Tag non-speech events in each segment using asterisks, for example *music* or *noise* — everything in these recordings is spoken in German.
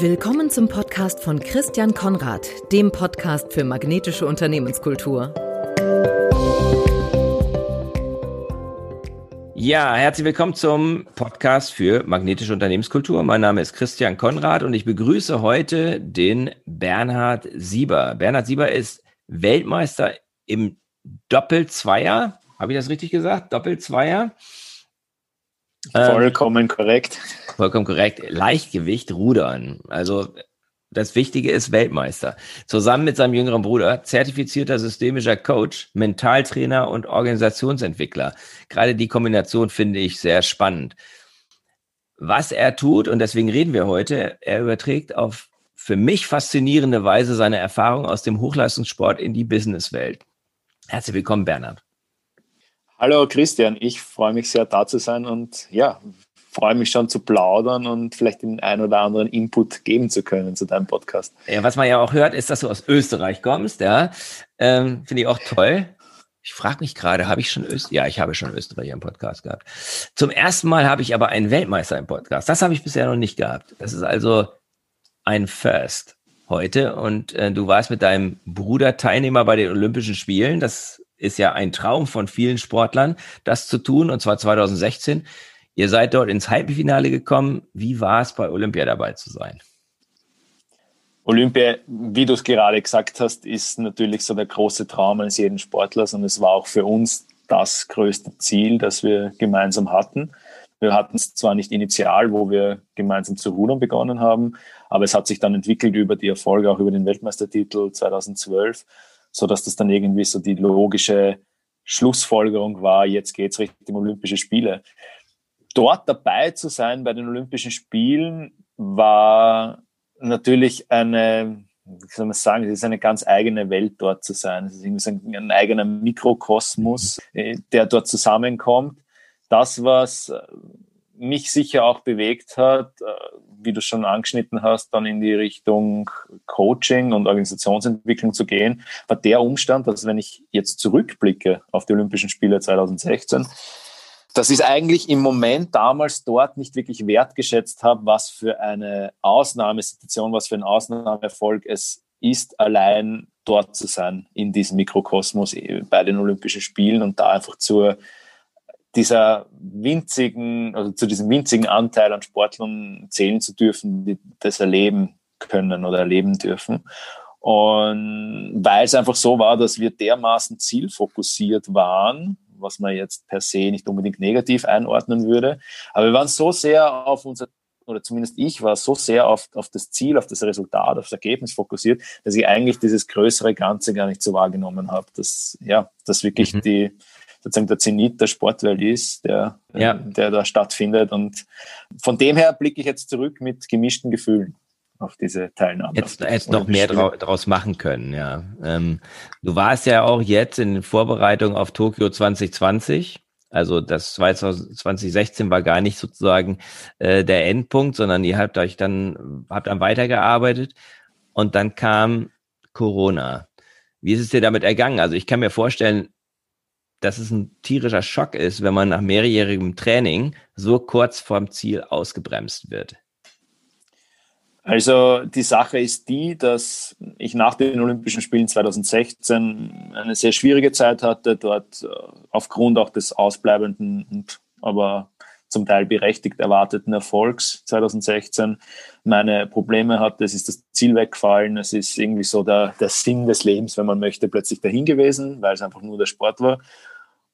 Willkommen zum Podcast von Christian Konrad, dem Podcast für magnetische Unternehmenskultur. Ja, herzlich willkommen zum Podcast für magnetische Unternehmenskultur. Mein Name ist Christian Konrad und ich begrüße heute den Bernhard Sieber. Bernhard Sieber ist Weltmeister im Doppelzweier. Habe ich das richtig gesagt? Doppelzweier. Vollkommen ähm, korrekt. Vollkommen korrekt. Leichtgewicht rudern. Also das Wichtige ist Weltmeister. Zusammen mit seinem jüngeren Bruder, zertifizierter systemischer Coach, Mentaltrainer und Organisationsentwickler. Gerade die Kombination finde ich sehr spannend. Was er tut, und deswegen reden wir heute, er überträgt auf für mich faszinierende Weise seine Erfahrung aus dem Hochleistungssport in die Businesswelt. Herzlich willkommen, Bernhard. Hallo Christian, ich freue mich sehr da zu sein und ja, freue mich schon zu plaudern und vielleicht den ein oder anderen Input geben zu können zu deinem Podcast. Ja, was man ja auch hört, ist, dass du aus Österreich kommst, ja. Ähm, Finde ich auch toll. Ich frage mich gerade, habe ich schon Österreich? Ja, ich habe schon Österreich im Podcast gehabt. Zum ersten Mal habe ich aber einen Weltmeister im Podcast. Das habe ich bisher noch nicht gehabt. Das ist also ein First heute. Und äh, du warst mit deinem Bruder Teilnehmer bei den Olympischen Spielen. Das ist ja ein Traum von vielen Sportlern, das zu tun, und zwar 2016. Ihr seid dort ins Halbfinale gekommen. Wie war es, bei Olympia dabei zu sein? Olympia, wie du es gerade gesagt hast, ist natürlich so der große Traum eines jeden Sportlers und es war auch für uns das größte Ziel, das wir gemeinsam hatten. Wir hatten es zwar nicht initial, wo wir gemeinsam zu rudern begonnen haben, aber es hat sich dann entwickelt über die Erfolge, auch über den Weltmeistertitel 2012 so dass das dann irgendwie so die logische Schlussfolgerung war, jetzt geht's Richtung Olympische Spiele. Dort dabei zu sein bei den Olympischen Spielen war natürlich eine, wie soll man sagen, es ist eine ganz eigene Welt dort zu sein. Es ist irgendwie ein, ein eigener Mikrokosmos, äh, der dort zusammenkommt. Das, was mich sicher auch bewegt hat, äh, wie du schon angeschnitten hast, dann in die Richtung Coaching und Organisationsentwicklung zu gehen, war der Umstand, dass wenn ich jetzt zurückblicke auf die Olympischen Spiele 2016, dass ich eigentlich im Moment damals dort nicht wirklich wertgeschätzt habe, was für eine Ausnahmesituation, was für ein Ausnahmeerfolg es ist, allein dort zu sein in diesem Mikrokosmos bei den Olympischen Spielen und da einfach zur dieser winzigen, also zu diesem winzigen Anteil an Sportlern zählen zu dürfen, die das erleben können oder erleben dürfen. Und weil es einfach so war, dass wir dermaßen zielfokussiert waren, was man jetzt per se nicht unbedingt negativ einordnen würde, aber wir waren so sehr auf unser oder zumindest ich war so sehr auf, auf das Ziel, auf das Resultat, auf das Ergebnis fokussiert, dass ich eigentlich dieses größere Ganze gar nicht so wahrgenommen habe, dass ja, dass wirklich mhm. die sozusagen der Zenit der Sportwelt ist, der, ja. der da stattfindet. Und von dem her blicke ich jetzt zurück mit gemischten Gefühlen auf diese Teilnahme. Jetzt, jetzt noch mehr daraus machen können, ja. Ähm, du warst ja auch jetzt in Vorbereitung auf Tokio 2020. Also das 2016 war gar nicht sozusagen äh, der Endpunkt, sondern ihr habt euch dann, habt dann weitergearbeitet und dann kam Corona. Wie ist es dir damit ergangen? Also ich kann mir vorstellen, dass es ein tierischer Schock ist, wenn man nach mehrjährigem Training so kurz vorm Ziel ausgebremst wird. Also die Sache ist die, dass ich nach den Olympischen Spielen 2016 eine sehr schwierige Zeit hatte, dort äh, aufgrund auch des ausbleibenden und aber zum Teil berechtigt erwarteten Erfolgs 2016 meine Probleme hatte. Es ist das Ziel weggefallen. Es ist irgendwie so der, der Sinn des Lebens, wenn man möchte, plötzlich dahin gewesen, weil es einfach nur der Sport war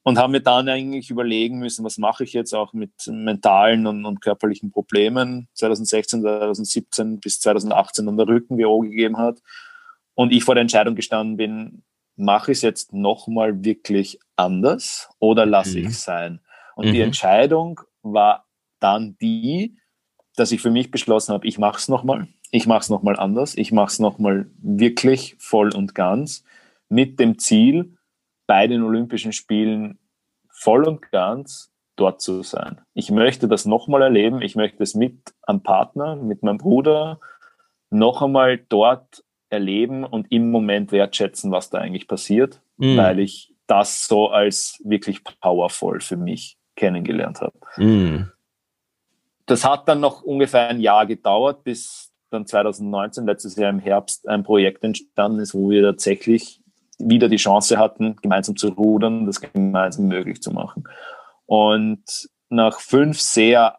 und haben mir dann eigentlich überlegen müssen, was mache ich jetzt auch mit mentalen und, und körperlichen Problemen 2016, 2017 bis 2018 dann der Rücken WO gegeben hat und ich vor der Entscheidung gestanden bin, mache ich es jetzt nochmal wirklich anders oder lasse mhm. ich es sein? Und mhm. die Entscheidung war dann die, dass ich für mich beschlossen habe, ich mache es nochmal, ich mache es nochmal anders, ich mache es nochmal wirklich voll und ganz mit dem Ziel, bei den Olympischen Spielen voll und ganz dort zu sein. Ich möchte das nochmal erleben. Ich möchte es mit einem Partner, mit meinem Bruder noch einmal dort erleben und im Moment wertschätzen, was da eigentlich passiert, mm. weil ich das so als wirklich powerful für mich kennengelernt habe. Mm. Das hat dann noch ungefähr ein Jahr gedauert, bis dann 2019, letztes Jahr im Herbst, ein Projekt entstanden ist, wo wir tatsächlich wieder die Chance hatten, gemeinsam zu rudern, das gemeinsam möglich zu machen. Und nach fünf sehr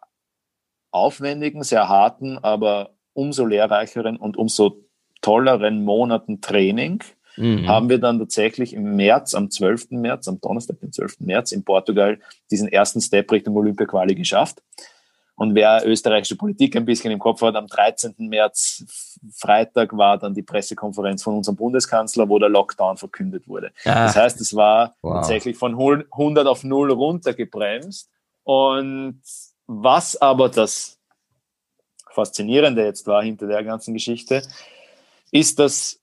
aufwendigen, sehr harten, aber umso lehrreicheren und umso tolleren Monaten Training mhm. haben wir dann tatsächlich im März, am 12. März, am Donnerstag, den 12. März in Portugal diesen ersten Step Richtung Olympia-Quali geschafft. Und wer österreichische Politik ein bisschen im Kopf hat, am 13. März, Freitag, war dann die Pressekonferenz von unserem Bundeskanzler, wo der Lockdown verkündet wurde. Ah. Das heißt, es war wow. tatsächlich von 100 auf 0 runtergebremst. Und was aber das Faszinierende jetzt war hinter der ganzen Geschichte, ist, dass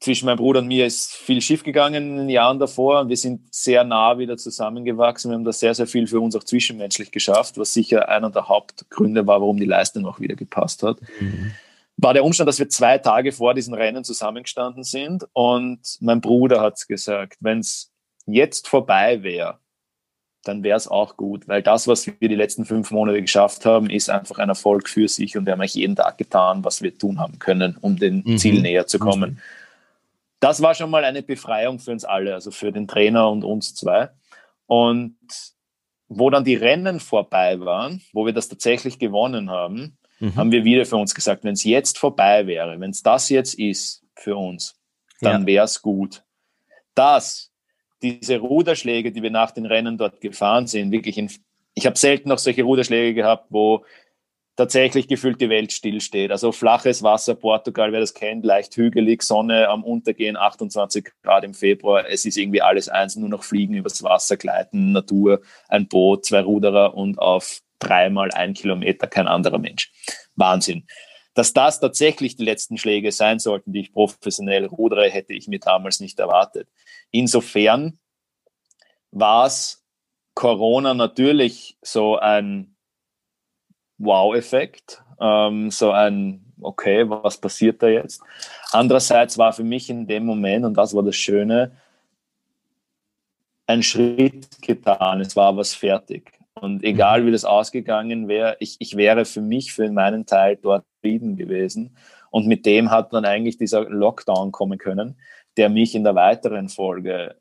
zwischen meinem Bruder und mir ist viel schief gegangen in den Jahren davor wir sind sehr nah wieder zusammengewachsen. Wir haben da sehr, sehr viel für uns auch zwischenmenschlich geschafft, was sicher einer der Hauptgründe war, warum die Leistung auch wieder gepasst hat. Mhm. War der Umstand, dass wir zwei Tage vor diesen Rennen zusammengestanden sind und mein Bruder hat es gesagt, wenn es jetzt vorbei wäre, dann wäre es auch gut, weil das, was wir die letzten fünf Monate geschafft haben, ist einfach ein Erfolg für sich und wir haben eigentlich jeden Tag getan, was wir tun haben können, um dem mhm. Ziel näher zu kommen. Mhm. Das war schon mal eine Befreiung für uns alle, also für den Trainer und uns zwei. Und wo dann die Rennen vorbei waren, wo wir das tatsächlich gewonnen haben, mhm. haben wir wieder für uns gesagt, wenn es jetzt vorbei wäre, wenn es das jetzt ist für uns, dann ja. wäre es gut. Das diese Ruderschläge, die wir nach den Rennen dort gefahren sind, wirklich in, ich habe selten noch solche Ruderschläge gehabt, wo tatsächlich gefühlt die Welt stillsteht. Also flaches Wasser, Portugal, wer das kennt, leicht hügelig, Sonne am Untergehen, 28 Grad im Februar. Es ist irgendwie alles eins, nur noch fliegen übers Wasser, gleiten, Natur, ein Boot, zwei Ruderer und auf dreimal ein Kilometer kein anderer Mensch. Wahnsinn. Dass das tatsächlich die letzten Schläge sein sollten, die ich professionell rudere, hätte ich mir damals nicht erwartet. Insofern war es Corona natürlich so ein Wow-Effekt, ähm, so ein, okay, was passiert da jetzt? Andererseits war für mich in dem Moment, und das war das Schöne, ein Schritt getan, es war was fertig. Und egal wie das ausgegangen wäre, ich, ich wäre für mich, für meinen Teil dort Frieden gewesen. Und mit dem hat dann eigentlich dieser Lockdown kommen können, der mich in der weiteren Folge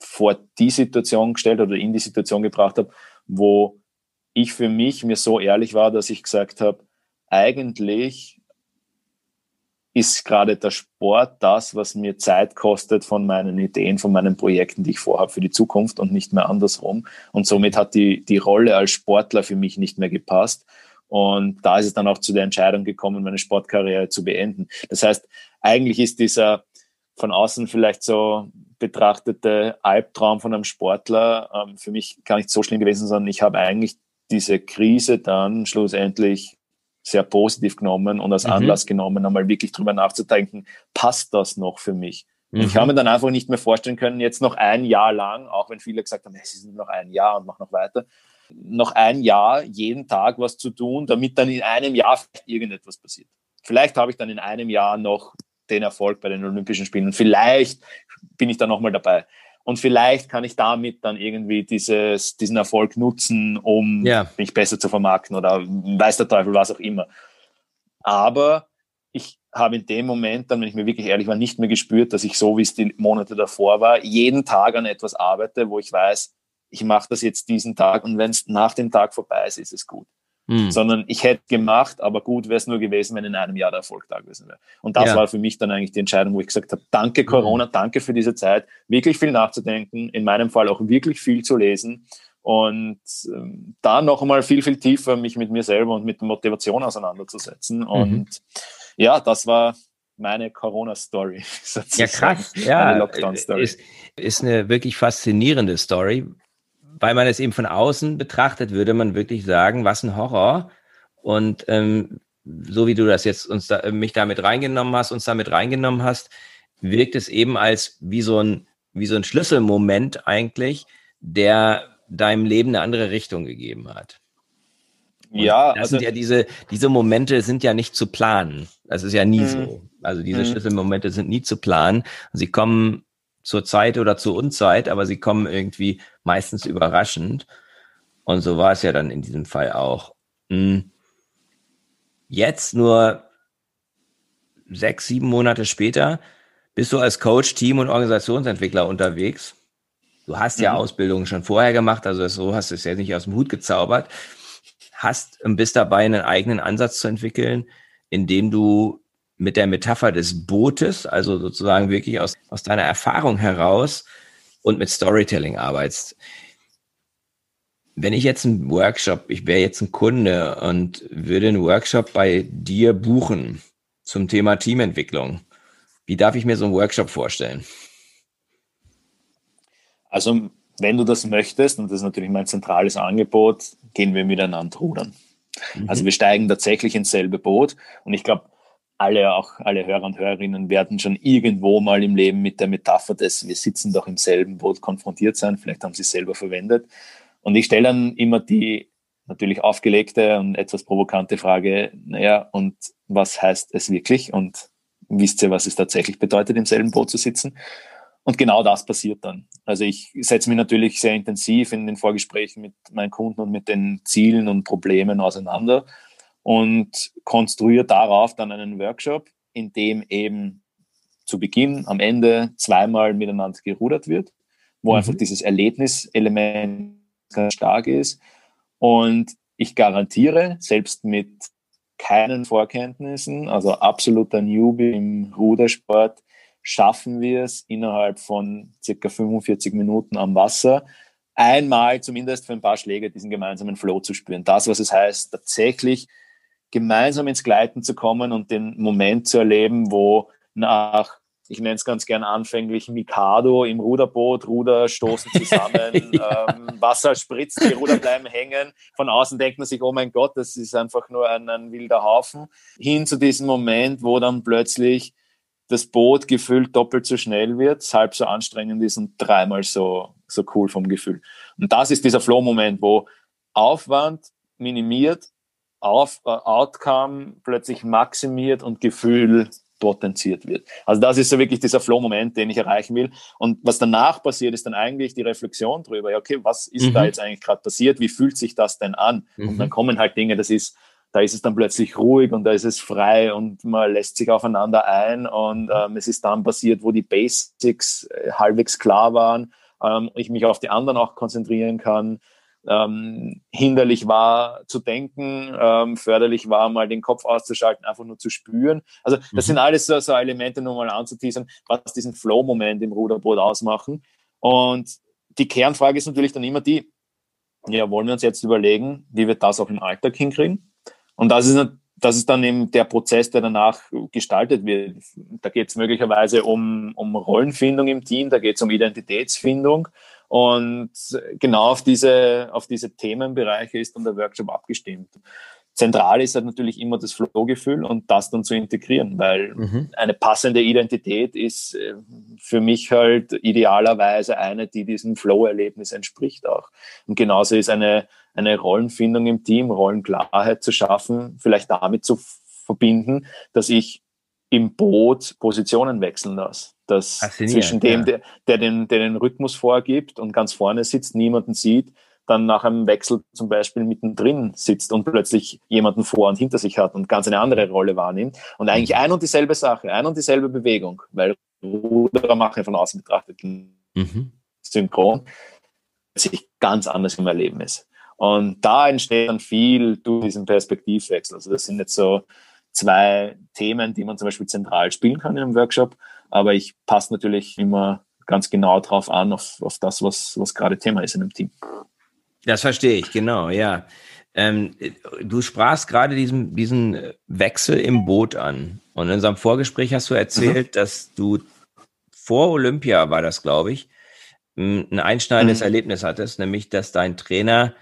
vor die Situation gestellt oder in die Situation gebracht hat, wo ich für mich mir so ehrlich war, dass ich gesagt habe, eigentlich ist gerade der Sport das, was mir Zeit kostet von meinen Ideen, von meinen Projekten, die ich vorhabe für die Zukunft und nicht mehr andersrum. Und somit hat die, die Rolle als Sportler für mich nicht mehr gepasst. Und da ist es dann auch zu der Entscheidung gekommen, meine Sportkarriere zu beenden. Das heißt, eigentlich ist dieser von außen vielleicht so betrachtete Albtraum von einem Sportler ähm, für mich gar nicht so schlimm gewesen, sondern ich habe eigentlich diese Krise dann schlussendlich sehr positiv genommen und als mhm. Anlass genommen, einmal wirklich drüber nachzudenken, passt das noch für mich? Mhm. Und ich habe mir dann einfach nicht mehr vorstellen können, jetzt noch ein Jahr lang, auch wenn viele gesagt haben, es ist nur noch ein Jahr und mach noch weiter, noch ein Jahr jeden Tag was zu tun, damit dann in einem Jahr vielleicht irgendetwas passiert. Vielleicht habe ich dann in einem Jahr noch den Erfolg bei den Olympischen Spielen. Vielleicht bin ich da nochmal dabei. Und vielleicht kann ich damit dann irgendwie dieses, diesen Erfolg nutzen, um ja. mich besser zu vermarkten oder weiß der Teufel, was auch immer. Aber ich habe in dem Moment dann, wenn ich mir wirklich ehrlich war, nicht mehr gespürt, dass ich so, wie es die Monate davor war, jeden Tag an etwas arbeite, wo ich weiß, ich mache das jetzt diesen Tag und wenn es nach dem Tag vorbei ist, ist es gut. Mhm. Sondern ich hätte gemacht, aber gut wäre es nur gewesen, wenn in einem Jahr der Erfolg da gewesen wäre. Und das ja. war für mich dann eigentlich die Entscheidung, wo ich gesagt habe, danke Corona, mhm. danke für diese Zeit, wirklich viel nachzudenken, in meinem Fall auch wirklich viel zu lesen und ähm, da noch einmal viel, viel tiefer mich mit mir selber und mit der Motivation auseinanderzusetzen. Mhm. Und ja, das war meine Corona-Story. *laughs* Ja, krass. Ja, Lockdown-Story. Ist, ist eine wirklich faszinierende Story, weil man es eben von außen betrachtet, würde man wirklich sagen, was ein Horror. Und ähm, so wie du das jetzt uns da, mich damit reingenommen hast, uns damit reingenommen hast, wirkt es eben als wie so ein, wie so ein Schlüsselmoment eigentlich, der deinem Leben eine andere Richtung gegeben hat. Und ja, das also, sind ja diese, diese Momente sind ja nicht zu planen. Das ist ja nie mh. so. Also diese mh. Schlüsselmomente sind nie zu planen. Sie kommen zur Zeit oder zur Unzeit, aber sie kommen irgendwie meistens überraschend. Und so war es ja dann in diesem Fall auch. Hm. Jetzt nur sechs, sieben Monate später bist du als Coach, Team und Organisationsentwickler unterwegs. Du hast ja mhm. Ausbildungen schon vorher gemacht, also so hast du es ja nicht aus dem Hut gezaubert. Hast und bist dabei, einen eigenen Ansatz zu entwickeln, indem du mit der Metapher des Bootes, also sozusagen wirklich aus, aus deiner Erfahrung heraus und mit Storytelling arbeitest. Wenn ich jetzt einen Workshop, ich wäre jetzt ein Kunde und würde einen Workshop bei dir buchen zum Thema Teamentwicklung, wie darf ich mir so einen Workshop vorstellen? Also, wenn du das möchtest, und das ist natürlich mein zentrales Angebot, gehen wir miteinander rudern. Mhm. Also wir steigen tatsächlich ins selbe Boot. Und ich glaube, alle, auch alle Hörer und Hörerinnen werden schon irgendwo mal im Leben mit der Metapher des Wir sitzen doch im selben Boot konfrontiert sein. Vielleicht haben sie es selber verwendet. Und ich stelle dann immer die natürlich aufgelegte und etwas provokante Frage, naja, und was heißt es wirklich? Und wisst ihr, was es tatsächlich bedeutet, im selben Boot zu sitzen? Und genau das passiert dann. Also ich setze mich natürlich sehr intensiv in den Vorgesprächen mit meinen Kunden und mit den Zielen und Problemen auseinander und konstruiere darauf dann einen Workshop, in dem eben zu Beginn, am Ende zweimal miteinander gerudert wird, wo mhm. einfach dieses Erlebniselement ganz stark ist. Und ich garantiere, selbst mit keinen Vorkenntnissen, also absoluter Newbie im Rudersport, schaffen wir es innerhalb von circa 45 Minuten am Wasser, einmal zumindest für ein paar Schläge diesen gemeinsamen Flow zu spüren. Das, was es heißt, tatsächlich gemeinsam ins Gleiten zu kommen und den Moment zu erleben, wo nach, ich nenne es ganz gern anfänglich, Mikado im Ruderboot, Ruder stoßen zusammen, *laughs* ja. ähm, Wasser spritzt, die Ruder bleiben hängen. Von außen denkt man sich, oh mein Gott, das ist einfach nur ein, ein wilder Haufen. Hin zu diesem Moment, wo dann plötzlich das Boot gefühlt doppelt so schnell wird, halb so anstrengend ist und dreimal so, so cool vom Gefühl. Und das ist dieser Flow-Moment, wo Aufwand minimiert, auf, äh, Outcome plötzlich maximiert und Gefühl potenziert wird. Also das ist so wirklich dieser Flow-Moment, den ich erreichen will. Und was danach passiert, ist dann eigentlich die Reflexion darüber, ja, okay, was ist mhm. da jetzt eigentlich gerade passiert? Wie fühlt sich das denn an? Mhm. Und dann kommen halt Dinge, das ist da ist es dann plötzlich ruhig und da ist es frei und man lässt sich aufeinander ein und ähm, es ist dann passiert, wo die Basics äh, halbwegs klar waren, ähm, ich mich auf die anderen auch konzentrieren kann. Ähm, hinderlich war zu denken, ähm, förderlich war mal den Kopf auszuschalten, einfach nur zu spüren. Also das mhm. sind alles so, so Elemente, nur mal anzuteasern, was diesen Flow-Moment im Ruderboot ausmachen. Und die Kernfrage ist natürlich dann immer die, ja, wollen wir uns jetzt überlegen, wie wir das auch im Alltag hinkriegen? Und das ist, das ist dann eben der Prozess, der danach gestaltet wird. Da geht es möglicherweise um, um Rollenfindung im Team, da geht es um Identitätsfindung. Und genau auf diese, auf diese Themenbereiche ist dann der Workshop abgestimmt zentral ist halt natürlich immer das Flow-Gefühl und das dann zu integrieren, weil mhm. eine passende Identität ist äh, für mich halt idealerweise eine, die diesem Flow-Erlebnis entspricht auch. Und genauso ist eine, eine Rollenfindung im Team, Rollenklarheit zu schaffen, vielleicht damit zu verbinden, dass ich im Boot Positionen wechseln lasse. Dass zwischen dem, ja. der, der, den, der den Rhythmus vorgibt und ganz vorne sitzt, niemanden sieht, dann nach einem Wechsel zum Beispiel mittendrin sitzt und plötzlich jemanden vor und hinter sich hat und ganz eine andere Rolle wahrnimmt und eigentlich mhm. ein und dieselbe Sache, ein und dieselbe Bewegung, weil Ruderer machen von außen betrachtet mhm. synchron, sich ganz anders im Erleben ist. Und da entsteht dann viel durch diesen Perspektivwechsel. Also das sind jetzt so zwei Themen, die man zum Beispiel zentral spielen kann in einem Workshop, aber ich passe natürlich immer ganz genau drauf an, auf, auf das, was, was gerade Thema ist in einem Team. Das verstehe ich, genau, ja. Ähm, du sprachst gerade diesen, diesen Wechsel im Boot an. Und in unserem Vorgespräch hast du erzählt, mhm. dass du vor Olympia war das, glaube ich, ein einschneidendes mhm. Erlebnis hattest, nämlich, dass dein Trainer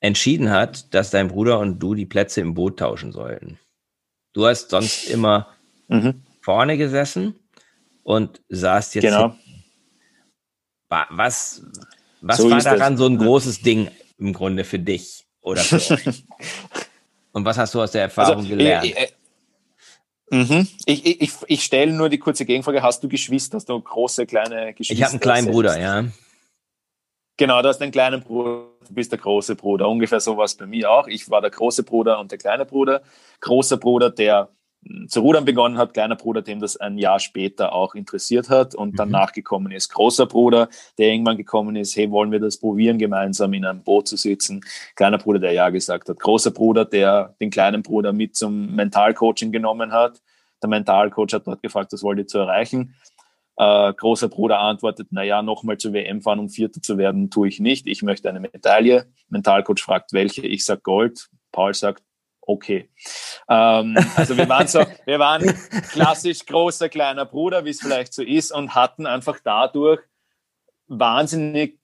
entschieden hat, dass dein Bruder und du die Plätze im Boot tauschen sollten. Du hast sonst immer mhm. vorne gesessen und saßt jetzt. Genau. Was, was so war daran das. so ein großes Ding im Grunde für dich oder für *laughs* euch? Und was hast du aus der Erfahrung also, gelernt? Ich, mhm. ich, ich, ich, stelle nur die kurze Gegenfrage. Hast du Geschwister? Hast du große, kleine Geschwister? Ich habe einen kleinen Bruder, ja. Genau, du hast einen kleinen Bruder, du bist der große Bruder. Ungefähr so war es bei mir auch. Ich war der große Bruder und der kleine Bruder. Großer Bruder, der zu rudern begonnen hat, kleiner Bruder, dem das ein Jahr später auch interessiert hat und danach mhm. gekommen ist großer Bruder, der irgendwann gekommen ist, hey, wollen wir das probieren, gemeinsam in einem Boot zu sitzen? Kleiner Bruder, der ja gesagt hat. Großer Bruder, der den kleinen Bruder mit zum Mentalcoaching genommen hat. Der Mentalcoach hat dort gefragt, was wollt ihr zu erreichen? Äh, großer Bruder antwortet, naja, nochmal zur WM fahren, um Vierter zu werden, tue ich nicht. Ich möchte eine Medaille. Mentalcoach fragt, welche? Ich sage Gold. Paul sagt, okay. Ähm, also wir waren so, wir waren klassisch großer kleiner Bruder, wie es vielleicht so ist, und hatten einfach dadurch wahnsinnig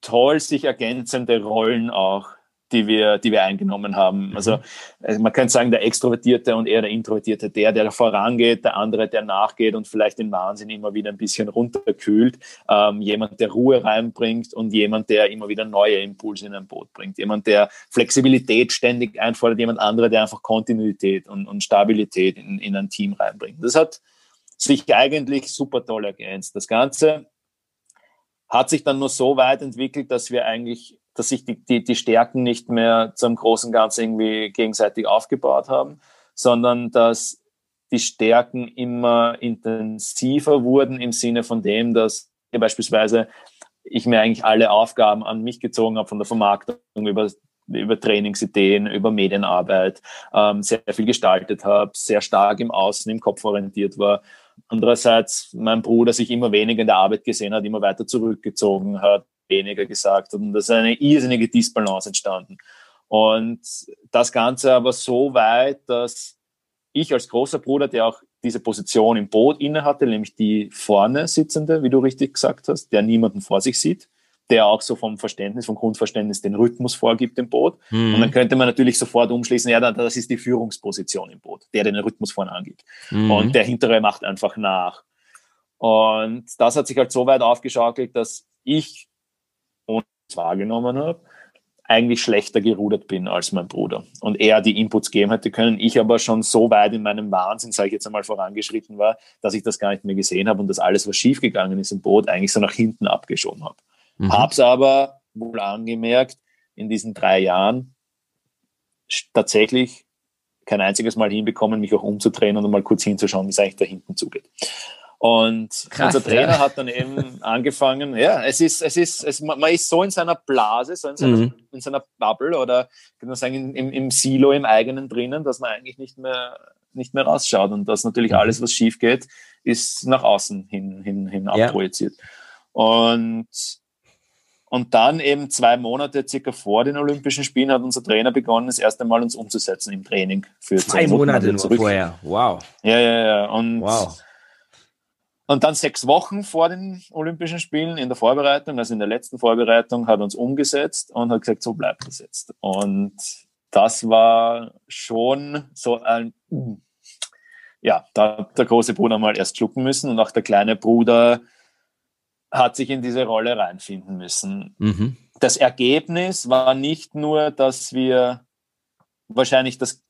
toll sich ergänzende Rollen auch die wir, die wir eingenommen haben. Mhm. Also, also man könnte sagen, der Extrovertierte und eher der Introvertierte, der, der vorangeht, der andere, der nachgeht und vielleicht den Wahnsinn immer wieder ein bisschen runterkühlt. Ähm, jemand, der Ruhe reinbringt und jemand, der immer wieder neue Impulse in ein Boot bringt. Jemand, der Flexibilität ständig einfordert, jemand andere, der einfach Kontinuität und, und Stabilität in, in ein Team reinbringt. Das hat sich eigentlich super toll ergänzt. Das Ganze hat sich dann nur so weit entwickelt, dass wir eigentlich dass sich die, die, die Stärken nicht mehr zum großen Ganzen irgendwie gegenseitig aufgebaut haben, sondern dass die Stärken immer intensiver wurden im Sinne von dem, dass beispielsweise ich mir eigentlich alle Aufgaben an mich gezogen habe, von der Vermarktung über, über Trainingsideen, über Medienarbeit, ähm, sehr viel gestaltet habe, sehr stark im Außen, im Kopf orientiert war. Andererseits mein Bruder sich immer weniger in der Arbeit gesehen hat, immer weiter zurückgezogen hat, weniger gesagt und da ist eine irrsinnige Disbalance entstanden. Und das Ganze aber so weit, dass ich als großer Bruder, der auch diese Position im Boot inne hatte, nämlich die vorne sitzende, wie du richtig gesagt hast, der niemanden vor sich sieht, der auch so vom Verständnis, vom Grundverständnis den Rhythmus vorgibt im Boot. Mhm. Und dann könnte man natürlich sofort umschließen, ja, das ist die Führungsposition im Boot, der den Rhythmus vorne angibt. Mhm. Und der hintere macht einfach nach. Und das hat sich halt so weit aufgeschaukelt, dass ich und wahrgenommen habe, eigentlich schlechter gerudert bin als mein Bruder und er die Inputs geben hätte können. Ich aber schon so weit in meinem Wahnsinn, sage ich jetzt einmal, vorangeschritten war, dass ich das gar nicht mehr gesehen habe und das alles, was schiefgegangen ist im Boot, eigentlich so nach hinten abgeschoben habe. Mhm. Hab's aber wohl angemerkt, in diesen drei Jahren tatsächlich kein einziges Mal hinbekommen, mich auch umzudrehen und mal kurz hinzuschauen, wie es eigentlich da hinten zugeht. Und Krass, unser Trainer ja. hat dann eben angefangen, ja, es ist, es ist, es, man ist so in seiner Blase, so in seiner, mhm. in seiner Bubble oder kann man sagen, im, im Silo, im eigenen drinnen, dass man eigentlich nicht mehr, nicht mehr rausschaut und dass natürlich mhm. alles, was schief geht, ist nach außen hin, hin, hin ja. abprojiziert. Und, und dann eben zwei Monate circa vor den Olympischen Spielen hat unser Trainer begonnen, das erste Mal uns umzusetzen im Training für zwei Monate nur vorher. Wow. Ja, ja, ja. Und wow und dann sechs Wochen vor den Olympischen Spielen in der Vorbereitung, also in der letzten Vorbereitung, hat uns umgesetzt und hat gesagt, so bleibt das jetzt. Und das war schon so ein, ja, da hat der große Bruder mal erst schlucken müssen und auch der kleine Bruder hat sich in diese Rolle reinfinden müssen. Mhm. Das Ergebnis war nicht nur, dass wir wahrscheinlich das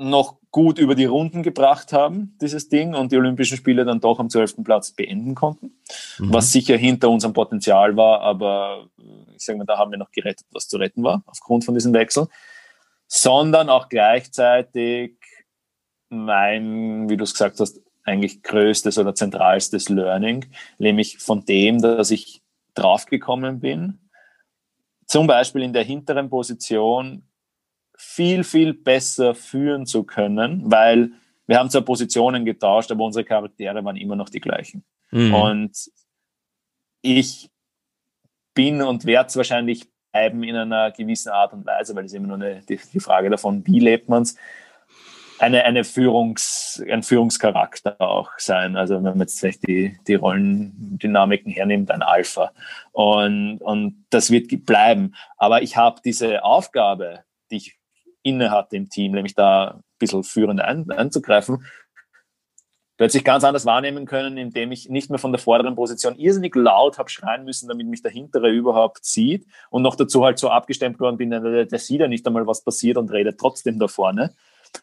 noch gut über die Runden gebracht haben, dieses Ding, und die Olympischen Spiele dann doch am zwölften Platz beenden konnten, mhm. was sicher hinter unserem Potenzial war, aber ich sage mal, da haben wir noch gerettet, was zu retten war, aufgrund von diesem Wechsel, sondern auch gleichzeitig mein, wie du es gesagt hast, eigentlich größtes oder zentralstes Learning, nämlich von dem, dass ich draufgekommen bin, zum Beispiel in der hinteren Position viel, viel besser führen zu können, weil wir haben zwar Positionen getauscht, aber unsere Charaktere waren immer noch die gleichen. Mhm. Und ich bin und werde es wahrscheinlich bleiben in einer gewissen Art und Weise, weil es immer nur eine, die, die Frage davon, wie lebt man es, eine, eine Führungs, ein Führungscharakter auch sein. Also wenn man jetzt vielleicht die, die Rollendynamiken hernimmt, ein Alpha. Und, und das wird bleiben. Aber ich habe diese Aufgabe, die ich inne hatte im Team, nämlich da ein bisschen führend ein, einzugreifen, plötzlich ganz anders wahrnehmen können, indem ich nicht mehr von der vorderen Position irrsinnig laut habe schreien müssen, damit mich der hintere überhaupt sieht und noch dazu halt so abgestemmt worden bin, der, der sieht ja nicht einmal, was passiert und redet trotzdem da vorne.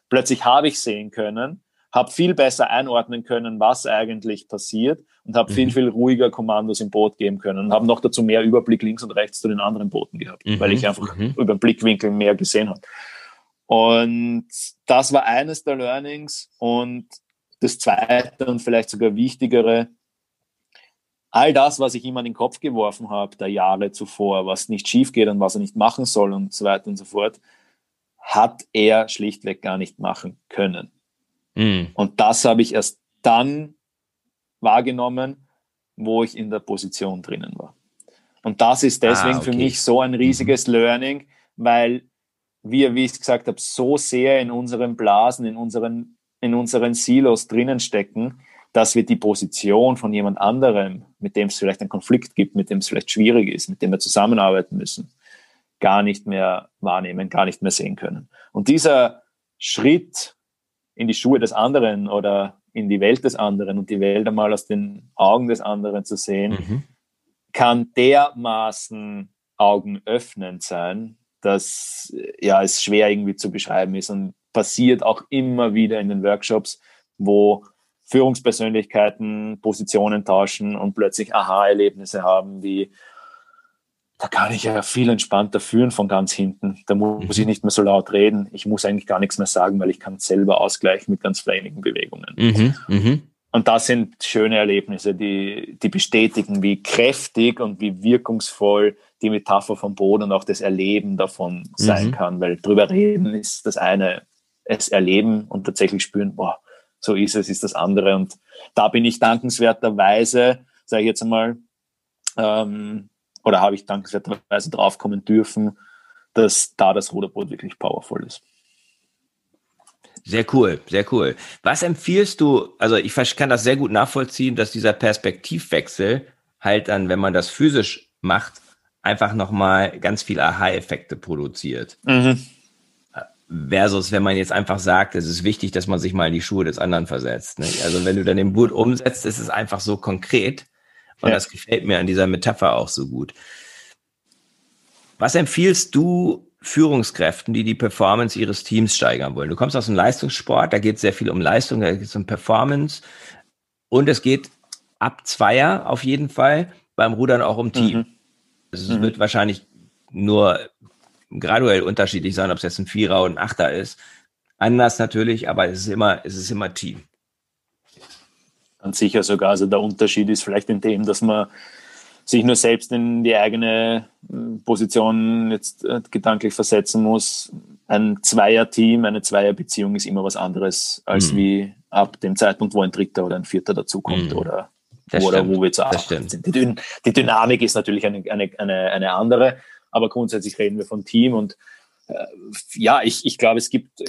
Plötzlich habe ich sehen können, habe viel besser einordnen können, was eigentlich passiert und habe mhm. viel, viel ruhiger Kommandos im Boot geben können und habe noch dazu mehr Überblick links und rechts zu den anderen Booten gehabt, mhm. weil ich einfach mhm. über Blickwinkel mehr gesehen habe. Und das war eines der Learnings. Und das zweite und vielleicht sogar wichtigere, all das, was ich ihm an den Kopf geworfen habe, der Jahre zuvor, was nicht schief geht und was er nicht machen soll und so weiter und so fort, hat er schlichtweg gar nicht machen können. Mhm. Und das habe ich erst dann wahrgenommen, wo ich in der Position drinnen war. Und das ist deswegen ah, okay. für mich so ein riesiges mhm. Learning, weil wir, wie ich gesagt habe, so sehr in unseren Blasen, in unseren, in unseren Silos drinnen stecken, dass wir die Position von jemand anderem, mit dem es vielleicht einen Konflikt gibt, mit dem es vielleicht schwierig ist, mit dem wir zusammenarbeiten müssen, gar nicht mehr wahrnehmen, gar nicht mehr sehen können. Und dieser Schritt in die Schuhe des anderen oder in die Welt des anderen und die Welt einmal aus den Augen des anderen zu sehen, mhm. kann dermaßen augenöffnend sein, dass ja es schwer irgendwie zu beschreiben ist und passiert auch immer wieder in den Workshops, wo Führungspersönlichkeiten Positionen tauschen und plötzlich Aha-Erlebnisse haben, wie da kann ich ja viel entspannter führen von ganz hinten. Da muss mhm. ich nicht mehr so laut reden. Ich muss eigentlich gar nichts mehr sagen, weil ich kann selber ausgleichen mit ganz wenigen Bewegungen. Mhm. Und das sind schöne Erlebnisse, die, die bestätigen, wie kräftig und wie wirkungsvoll die Metapher vom Boden und auch das Erleben davon sein mhm. kann. Weil drüber reden ist das eine, es erleben und tatsächlich spüren, boah, so ist es, ist das andere. Und da bin ich dankenswerterweise, sage ich jetzt einmal, ähm, oder habe ich dankenswerterweise draufkommen dürfen, dass da das Ruderboot wirklich powerful ist. Sehr cool, sehr cool. Was empfiehlst du, also ich kann das sehr gut nachvollziehen, dass dieser Perspektivwechsel halt dann, wenn man das physisch macht, einfach nochmal ganz viel Aha-Effekte produziert. Mhm. Versus, wenn man jetzt einfach sagt, es ist wichtig, dass man sich mal in die Schuhe des anderen versetzt. Ne? Also wenn du dann den Boot umsetzt, ist es einfach so konkret. Und ja. das gefällt mir an dieser Metapher auch so gut. Was empfiehlst du Führungskräften, die die Performance ihres Teams steigern wollen? Du kommst aus dem Leistungssport, da geht es sehr viel um Leistung, da geht es um Performance. Und es geht ab Zweier auf jeden Fall, beim Rudern auch um Team. Mhm. Es mhm. wird wahrscheinlich nur graduell unterschiedlich sein, ob es jetzt ein Vierer oder ein Achter ist. Anders natürlich, aber es ist immer, es ist immer Team. Ganz sicher sogar. Also der Unterschied ist vielleicht in dem, dass man sich nur selbst in die eigene äh, Position jetzt äh, gedanklich versetzen muss. Ein Zweier-Team, eine Zweierbeziehung ist immer was anderes, als mhm. wie ab dem Zeitpunkt, wo ein Dritter oder ein Vierter dazukommt mhm. oder, oder wo wir zu acht sind. Die, die, Dynamik ist natürlich eine, eine, eine, eine andere, aber grundsätzlich reden wir von Team und äh, ja, ich, ich glaube, es gibt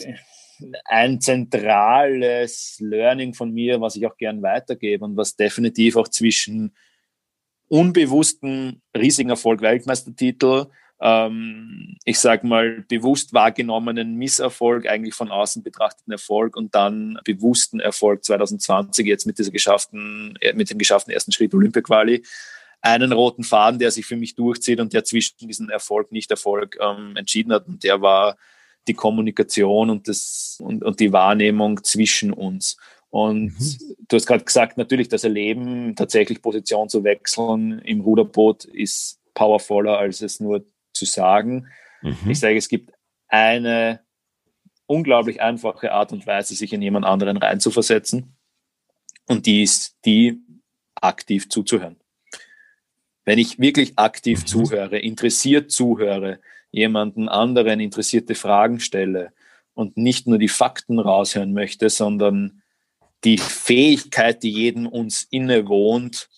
ein zentrales Learning von mir, was ich auch gern weitergebe und was definitiv auch zwischen unbewussten riesigen Erfolg Weltmeistertitel, ähm, ich sage mal bewusst wahrgenommenen Misserfolg, eigentlich von außen betrachteten Erfolg und dann bewussten Erfolg 2020 jetzt mit dieser geschafften, äh, mit dem geschafften ersten Schritt Olympia-Quali einen roten Faden, der sich für mich durchzieht und der zwischen diesen Erfolg, Nicht-Erfolg ähm, entschieden hat. Und der war die Kommunikation und, das, und, und die Wahrnehmung zwischen uns. Und mhm. du hast gerade gesagt, natürlich das Erleben, tatsächlich Position zu wechseln im Ruderboot ist powervoller, als es nur zu sagen. Mhm. Ich sage, es gibt eine unglaublich einfache Art und Weise, sich in jemand anderen reinzuversetzen. Und die ist die, aktiv zuzuhören. Wenn ich wirklich aktiv mhm. zuhöre, interessiert zuhöre, jemanden anderen interessierte Fragen stelle und nicht nur die Fakten raushören möchte, sondern die Fähigkeit, die jedem uns innewohnt,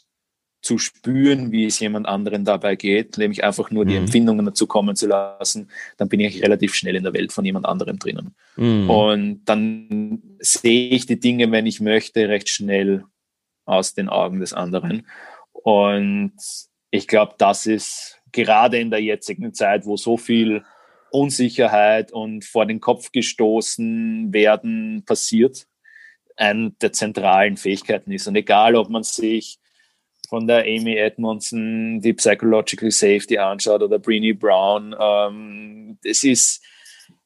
zu spüren, wie es jemand anderen dabei geht, nämlich einfach nur die mhm. Empfindungen dazu kommen zu lassen, dann bin ich relativ schnell in der Welt von jemand anderem drinnen. Mhm. Und dann sehe ich die Dinge, wenn ich möchte, recht schnell aus den Augen des anderen. Und ich glaube, das ist gerade in der jetzigen Zeit, wo so viel Unsicherheit und vor den Kopf gestoßen werden passiert, eine der zentralen Fähigkeiten ist. Und egal, ob man sich von der Amy Edmondson die Psychological Safety anschaut oder Breenie Brown, ähm, es ist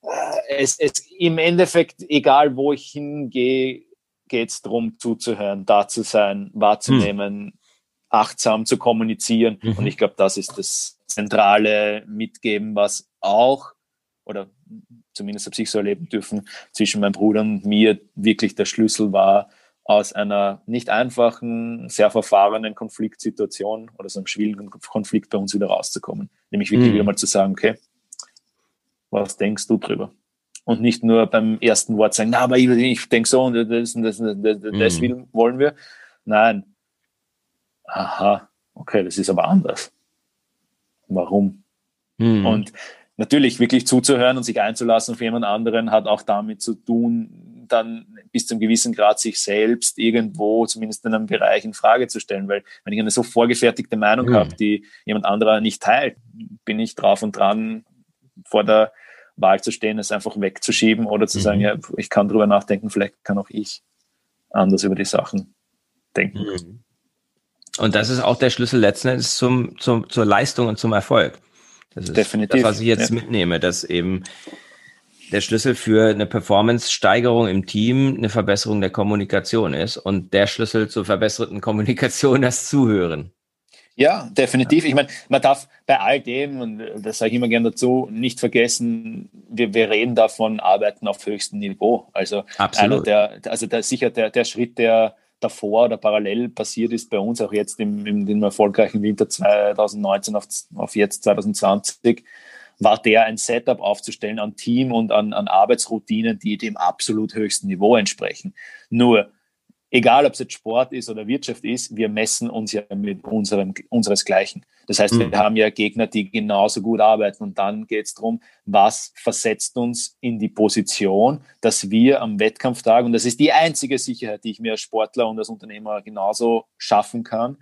äh, es, es, im Endeffekt, egal wo ich hingehe, geht es darum zuzuhören, da zu sein, wahrzunehmen, hm. achtsam zu kommunizieren. Mhm. Und ich glaube, das ist das zentrale Mitgeben, was auch oder zumindest habe ich so erleben dürfen, zwischen meinem Bruder und mir wirklich der Schlüssel war, aus einer nicht einfachen, sehr verfahrenen Konfliktsituation oder so einem schwierigen Konflikt bei uns wieder rauszukommen. Nämlich wirklich mhm. wieder mal zu sagen, okay, was denkst du drüber? Und nicht nur beim ersten Wort sagen, na, aber ich, ich denke so und das, das, das, das, mhm. das wollen wir. Nein. Aha, okay, das ist aber anders. Warum? Mhm. Und natürlich wirklich zuzuhören und sich einzulassen auf jemand anderen hat auch damit zu tun, dann bis zum gewissen Grad sich selbst irgendwo, zumindest in einem Bereich, in Frage zu stellen. Weil wenn ich eine so vorgefertigte Meinung mhm. habe, die jemand anderer nicht teilt, bin ich drauf und dran, vor der Wahl zu stehen, es einfach wegzuschieben oder zu mhm. sagen, ja, ich kann drüber nachdenken, vielleicht kann auch ich anders über die Sachen denken. Mhm. Und das ist auch der Schlüssel letzten Endes zum, zum, zur Leistung und zum Erfolg. Das ist Definitiv. das, was ich jetzt ja. mitnehme, dass eben der Schlüssel für eine Performance-Steigerung im Team eine Verbesserung der Kommunikation ist und der Schlüssel zur verbesserten Kommunikation das Zuhören. Ja, definitiv. Ich meine, man darf bei all dem, und das sage ich immer gerne dazu, nicht vergessen, wir, wir reden da von Arbeiten auf höchstem Niveau. Also Absolut. einer der, also der, sicher der, der Schritt, der davor oder parallel passiert ist bei uns, auch jetzt im, im, im erfolgreichen Winter 2019 auf, auf jetzt 2020, war der ein Setup aufzustellen an Team und an, an Arbeitsroutinen, die dem absolut höchsten Niveau entsprechen. Nur egal ob es jetzt Sport ist oder Wirtschaft ist, wir messen uns ja mit unserem, unseresgleichen. Das heißt, mhm. wir haben ja Gegner, die genauso gut arbeiten. Und dann geht es darum, was versetzt uns in die Position, dass wir am Wettkampftag, und das ist die einzige Sicherheit, die ich mir als Sportler und als Unternehmer genauso schaffen kann,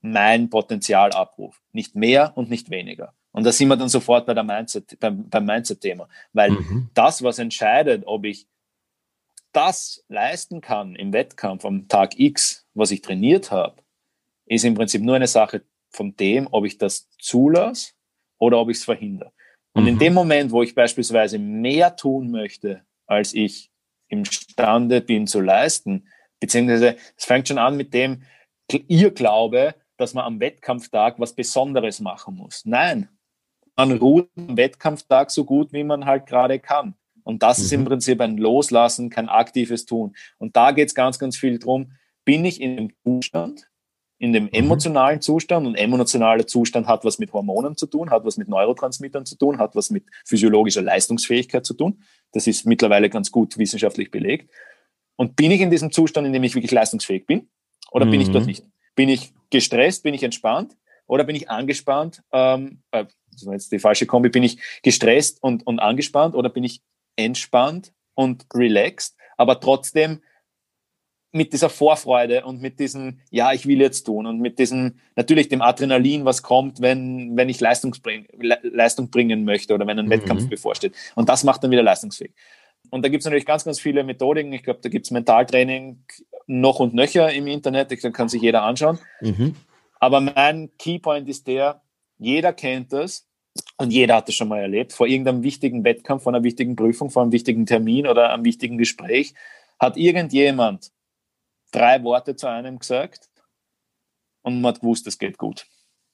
mein Potenzial abrufe. Nicht mehr und nicht weniger. Und da sind wir dann sofort bei der Mindset, beim, beim Mindset-Thema. Weil mhm. das, was entscheidet, ob ich das leisten kann im Wettkampf am Tag X, was ich trainiert habe, ist im Prinzip nur eine Sache von dem, ob ich das zulasse oder ob ich es verhindere. Und mhm. in dem Moment, wo ich beispielsweise mehr tun möchte, als ich imstande bin zu leisten, beziehungsweise es fängt schon an mit dem ihr Glaube, dass man am Wettkampftag was Besonderes machen muss. Nein, man ruht am Wettkampftag so gut, wie man halt gerade kann. Und das mhm. ist im mhm. Prinzip ein Loslassen, kein aktives Tun. Und da geht es ganz, ganz viel drum, bin ich in dem Zustand, in dem mhm. emotionalen Zustand und emotionaler Zustand hat was mit Hormonen zu tun, hat was mit Neurotransmittern zu tun, hat was mit physiologischer Leistungsfähigkeit zu tun. Das ist mittlerweile ganz gut wissenschaftlich belegt. Und bin ich in diesem Zustand, in dem ich wirklich leistungsfähig bin? Oder mhm. bin ich dort mhm. nicht? Bin ich gestresst? Bin ich entspannt? Oder bin ich angespannt? Ähm, äh, das war jetzt die falsche Kombi. Bin ich gestresst und, und angespannt? Oder bin ich entspannt und relaxed, aber trotzdem mit dieser Vorfreude und mit diesem, ja, ich will jetzt tun und mit diesem, natürlich dem Adrenalin, was kommt, wenn, wenn ich Leistung, bring, Leistung bringen möchte oder wenn ein mhm. Wettkampf bevorsteht. Und das macht dann wieder leistungsfähig. Und da gibt es natürlich ganz, ganz viele Methodiken. Ich glaube, da gibt es Mentaltraining noch und nöcher im Internet. Da kann sich jeder anschauen. Mhm. Aber mein Keypoint ist der, jeder kennt das. Und jeder hat das schon mal erlebt. Vor irgendeinem wichtigen Wettkampf, vor einer wichtigen Prüfung, vor einem wichtigen Termin oder einem wichtigen Gespräch hat irgendjemand drei Worte zu einem gesagt und man hat gewusst, es geht gut.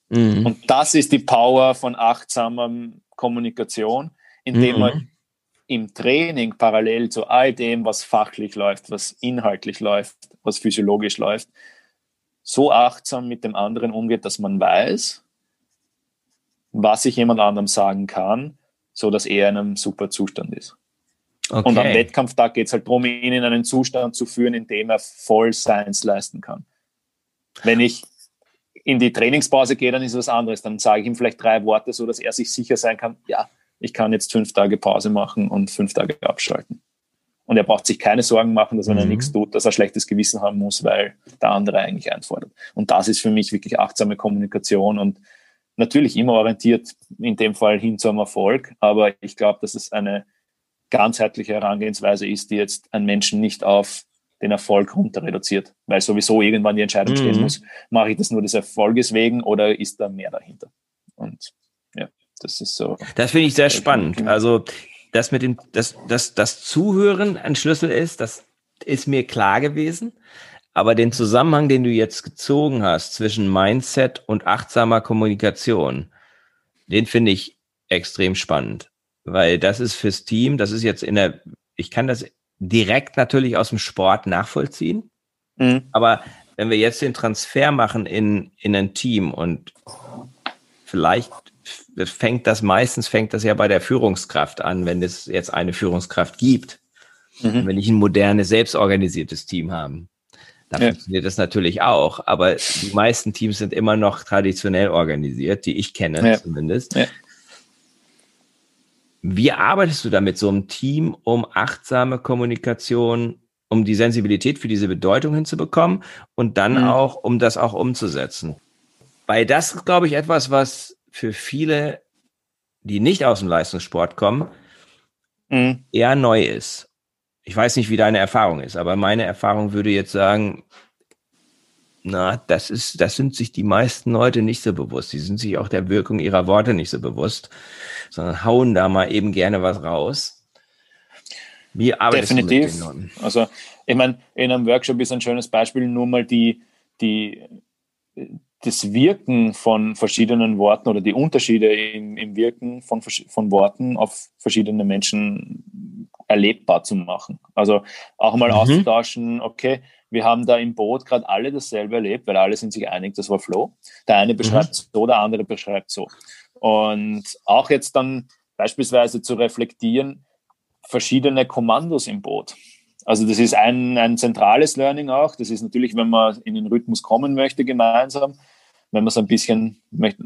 Mhm. Und das ist die Power von achtsamer Kommunikation, indem mhm. man im Training parallel zu all dem, was fachlich läuft, was inhaltlich läuft, was physiologisch läuft, so achtsam mit dem anderen umgeht, dass man weiß, was ich jemand anderem sagen kann, so dass er in einem super Zustand ist. Okay. Und am Wettkampftag geht es halt darum, ihn in einen Zustand zu führen, in dem er voll Science leisten kann. Wenn ich in die Trainingspause gehe, dann ist es was anderes. Dann sage ich ihm vielleicht drei Worte, so dass er sich sicher sein kann, ja, ich kann jetzt fünf Tage Pause machen und fünf Tage abschalten. Und er braucht sich keine Sorgen machen, dass wenn er mhm. nichts tut, dass er schlechtes Gewissen haben muss, weil der andere eigentlich einfordert. Und das ist für mich wirklich achtsame Kommunikation und natürlich immer orientiert, in dem Fall hin zum Erfolg, aber ich glaube, dass es eine ganzheitliche Herangehensweise ist, die jetzt einen Menschen nicht auf den Erfolg runter reduziert, weil sowieso irgendwann die Entscheidung mhm. stehen muss, mache ich das nur des Erfolges wegen oder ist da mehr dahinter? Und ja, das ist so. Das finde ich sehr spannend. Also das mit dem, dass das, das Zuhören ein Schlüssel ist, das ist mir klar gewesen. Aber den Zusammenhang, den du jetzt gezogen hast zwischen Mindset und achtsamer Kommunikation, den finde ich extrem spannend. weil das ist fürs Team, das ist jetzt in der, ich kann das direkt natürlich aus dem Sport nachvollziehen, mhm. aber wenn wir jetzt den Transfer machen in, in ein Team und vielleicht fängt das meistens fängt das ja bei der Führungskraft an, wenn es jetzt eine Führungskraft gibt. Mhm. Wenn ich ein modernes, selbstorganisiertes Team haben. Da ja. funktioniert das natürlich auch, aber die meisten Teams sind immer noch traditionell organisiert, die ich kenne ja. zumindest. Ja. Wie arbeitest du da mit so einem Team, um achtsame Kommunikation, um die Sensibilität für diese Bedeutung hinzubekommen und dann mhm. auch, um das auch umzusetzen? Weil das ist, glaube ich, etwas, was für viele, die nicht aus dem Leistungssport kommen, mhm. eher neu ist ich weiß nicht, wie deine Erfahrung ist, aber meine Erfahrung würde jetzt sagen, na, das ist, das sind sich die meisten Leute nicht so bewusst. Die sind sich auch der Wirkung ihrer Worte nicht so bewusst, sondern hauen da mal eben gerne was raus. Wie arbeitest Definitiv. du mit den? Also, ich meine, in einem Workshop ist ein schönes Beispiel nur mal die, die, das Wirken von verschiedenen Worten oder die Unterschiede im, im Wirken von, von Worten auf verschiedene Menschen erlebbar zu machen. Also auch mal mhm. auszutauschen, okay, wir haben da im Boot gerade alle dasselbe erlebt, weil alle sind sich einig, das war Flow. Der eine beschreibt mhm. so, der andere beschreibt so. Und auch jetzt dann beispielsweise zu reflektieren, verschiedene Kommandos im Boot. Also das ist ein, ein zentrales Learning auch. Das ist natürlich, wenn man in den Rhythmus kommen möchte gemeinsam, wenn man so ein bisschen möchte,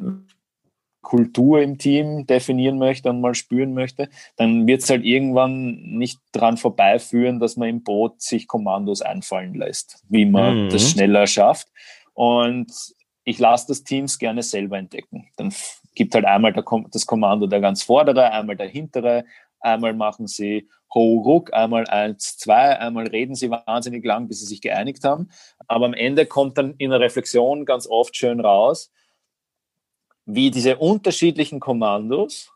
Kultur im Team definieren möchte und mal spüren möchte, dann wird es halt irgendwann nicht dran vorbeiführen, dass man im Boot sich Kommandos einfallen lässt, wie man mhm. das schneller schafft. Und ich lasse das Teams gerne selber entdecken. Dann gibt halt einmal das Kommando der ganz vordere, einmal der hintere, einmal machen sie Ho Ruck, einmal eins, zwei, einmal reden sie wahnsinnig lang, bis sie sich geeinigt haben. Aber am Ende kommt dann in der Reflexion ganz oft schön raus, wie diese unterschiedlichen Kommandos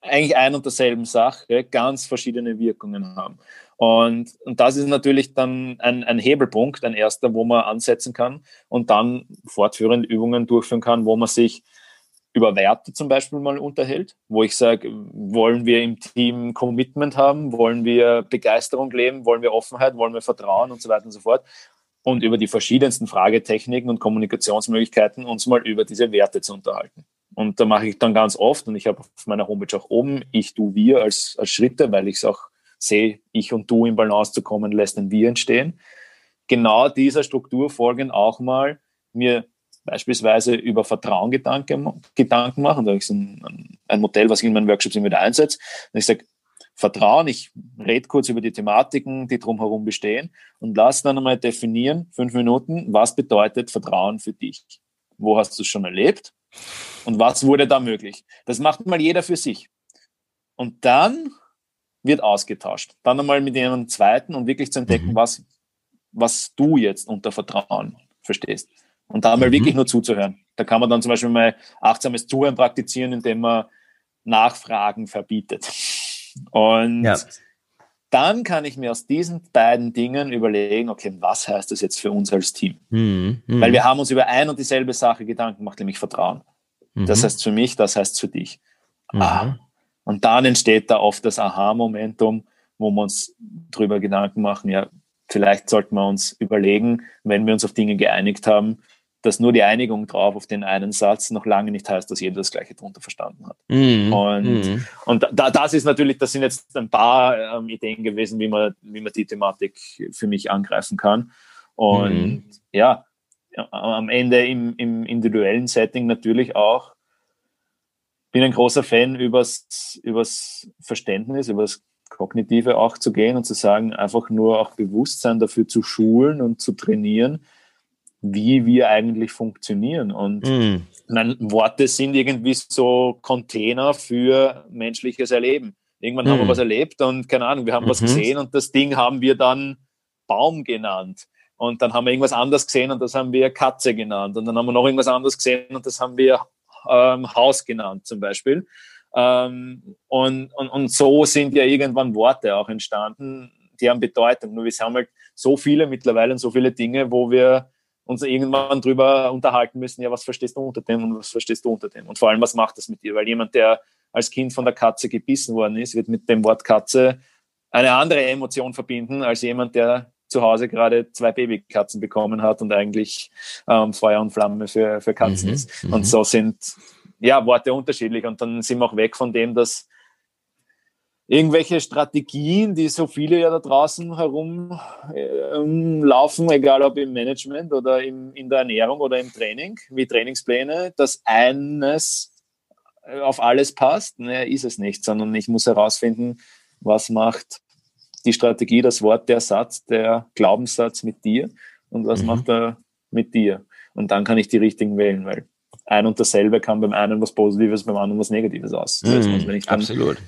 eigentlich ein und derselben Sache ganz verschiedene Wirkungen haben. Und, und das ist natürlich dann ein, ein Hebelpunkt, ein erster, wo man ansetzen kann und dann fortführend Übungen durchführen kann, wo man sich über Werte zum Beispiel mal unterhält, wo ich sage, wollen wir im Team Commitment haben, wollen wir Begeisterung leben, wollen wir Offenheit, wollen wir Vertrauen und so weiter und so fort und über die verschiedensten Fragetechniken und Kommunikationsmöglichkeiten uns mal über diese Werte zu unterhalten. Und da mache ich dann ganz oft, und ich habe auf meiner Homepage auch oben, ich, du, wir als, als Schritte, weil ich es auch sehe, ich und du in Balance zu kommen, lässt ein Wir entstehen. Genau dieser Struktur folgen auch mal mir beispielsweise über Vertrauen Gedanken, Gedanken machen. Da ist ein, ein Modell, was ich in meinen Workshops immer wieder einsetze. Und ich sage, Vertrauen, ich rede kurz über die Thematiken, die drumherum bestehen und lass dann einmal definieren, fünf Minuten, was bedeutet Vertrauen für dich? Wo hast du es schon erlebt? Und was wurde da möglich? Das macht mal jeder für sich. Und dann wird ausgetauscht. Dann einmal mit jemandem zweiten und wirklich zu entdecken, mhm. was, was du jetzt unter Vertrauen verstehst. Und da mal mhm. wirklich nur zuzuhören. Da kann man dann zum Beispiel mal achtsames Zuhören praktizieren, indem man Nachfragen verbietet. Und ja. Dann kann ich mir aus diesen beiden Dingen überlegen, okay, was heißt das jetzt für uns als Team? Mhm. Mhm. Weil wir haben uns über ein und dieselbe Sache Gedanken gemacht, nämlich Vertrauen. Mhm. Das heißt für mich, das heißt für dich. Mhm. Ah. Und dann entsteht da oft das Aha-Momentum, wo wir uns drüber Gedanken machen, ja, vielleicht sollten wir uns überlegen, wenn wir uns auf Dinge geeinigt haben, dass nur die Einigung drauf auf den einen Satz noch lange nicht heißt, dass jeder das Gleiche drunter verstanden hat. Mm, und, mm. und da, das ist natürlich, das sind jetzt ein paar ähm, Ideen gewesen, wie man, wie man die Thematik für mich angreifen kann. Und mm. ja, am Ende im, im individuellen Setting natürlich auch. Bin ein großer Fan übers, übers Verständnis, übers Kognitive auch zu gehen und zu sagen, einfach nur auch Bewusstsein dafür zu schulen und zu trainieren, wie wir eigentlich funktionieren. Und mm. meine, Worte sind irgendwie so Container für menschliches Erleben. Irgendwann mm. haben wir hm. was erlebt und keine Ahnung, wir haben mhm. was gesehen und das Ding haben wir dann Baum genannt. Und dann haben wir irgendwas anderes gesehen und das haben wir Katze genannt. Und dann haben wir noch irgendwas anderes gesehen und das haben wir ähm, Haus genannt zum Beispiel. Ähm, und, und, und so sind ja irgendwann Worte auch entstanden, die haben Bedeutung. Nur wir haben halt so viele mittlerweile und so viele Dinge, wo wir uns irgendwann drüber unterhalten müssen, ja, was verstehst du unter dem und was verstehst du unter dem? Und vor allem, was macht das mit dir? Weil jemand, der als Kind von der Katze gebissen worden ist, wird mit dem Wort Katze eine andere Emotion verbinden als jemand, der zu Hause gerade zwei Babykatzen bekommen hat und eigentlich ähm, Feuer und Flamme für, für Katzen mhm, ist. Und mhm. so sind ja Worte unterschiedlich. Und dann sind wir auch weg von dem, dass irgendwelche Strategien, die so viele ja da draußen herumlaufen, äh, egal ob im Management oder im, in der Ernährung oder im Training, wie Trainingspläne, dass eines äh, auf alles passt. Ne, ist es nicht, sondern ich muss herausfinden, was macht die Strategie, das Wort, der Satz, der Glaubenssatz mit dir und was mhm. macht er mit dir. Und dann kann ich die richtigen wählen, weil ein und dasselbe kann beim einen was Positives, beim anderen was Negatives auslösen. Mhm, wenn ich dann absolut.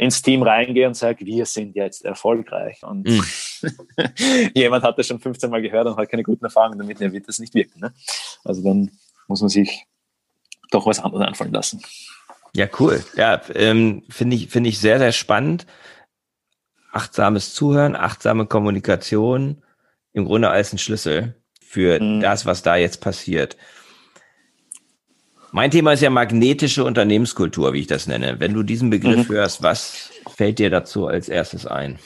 Ins Team reingehe und sage, wir sind jetzt erfolgreich und mhm. *laughs* jemand hat das schon 15 Mal gehört und hat keine guten Erfahrungen damit, dann wird das nicht wirken. Ne? Also dann muss man sich doch was anderes einfallen lassen. Ja, cool. Ja, ähm, finde ich, finde ich sehr, sehr spannend achtsames Zuhören, achtsame Kommunikation im Grunde als ein Schlüssel für mhm. das, was da jetzt passiert. Mein Thema ist ja magnetische Unternehmenskultur, wie ich das nenne. Wenn du diesen Begriff mhm. hörst, was fällt dir dazu als erstes ein?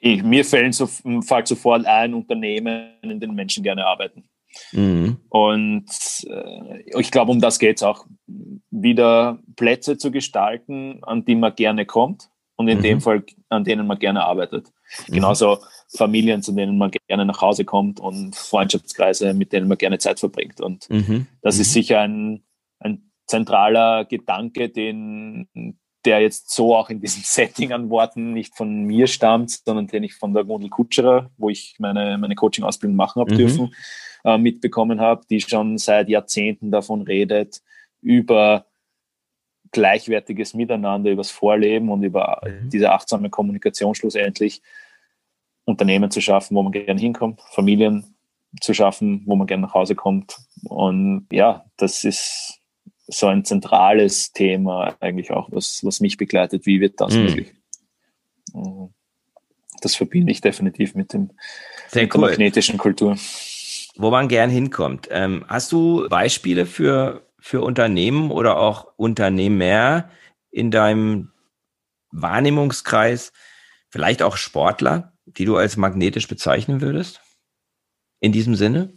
Ich, mir fällt, so, fällt sofort ein Unternehmen, in denen Menschen gerne arbeiten. Mhm. Und äh, ich glaube, um das geht es auch, wieder Plätze zu gestalten, an die man gerne kommt und in mhm. dem Fall, an denen man gerne arbeitet. Mhm. Genauso Familien, zu denen man gerne nach Hause kommt und Freundschaftskreise, mit denen man gerne Zeit verbringt. Und mhm. das ist mhm. sicher ein, ein zentraler Gedanke, den, der jetzt so auch in diesem *laughs* Setting an Worten nicht von mir stammt, sondern den ich von der Gundel Kutscherer, wo ich meine, meine Coaching-Ausbildung machen habe mhm. dürfen, äh, mitbekommen habe, die schon seit Jahrzehnten davon redet, über gleichwertiges Miteinander, übers Vorleben und über mhm. diese achtsame Kommunikation schlussendlich Unternehmen zu schaffen, wo man gerne hinkommt, Familien zu schaffen, wo man gerne nach Hause kommt. Und ja, das ist so ein zentrales Thema eigentlich auch, was, was mich begleitet. Wie wird das mhm. möglich? Das verbinde ich definitiv mit, dem, Sehr mit cool. der magnetischen Kultur. Wo man gern hinkommt. Ähm, hast du Beispiele für für Unternehmen oder auch Unternehmer in deinem Wahrnehmungskreis, vielleicht auch Sportler, die du als magnetisch bezeichnen würdest? In diesem Sinne,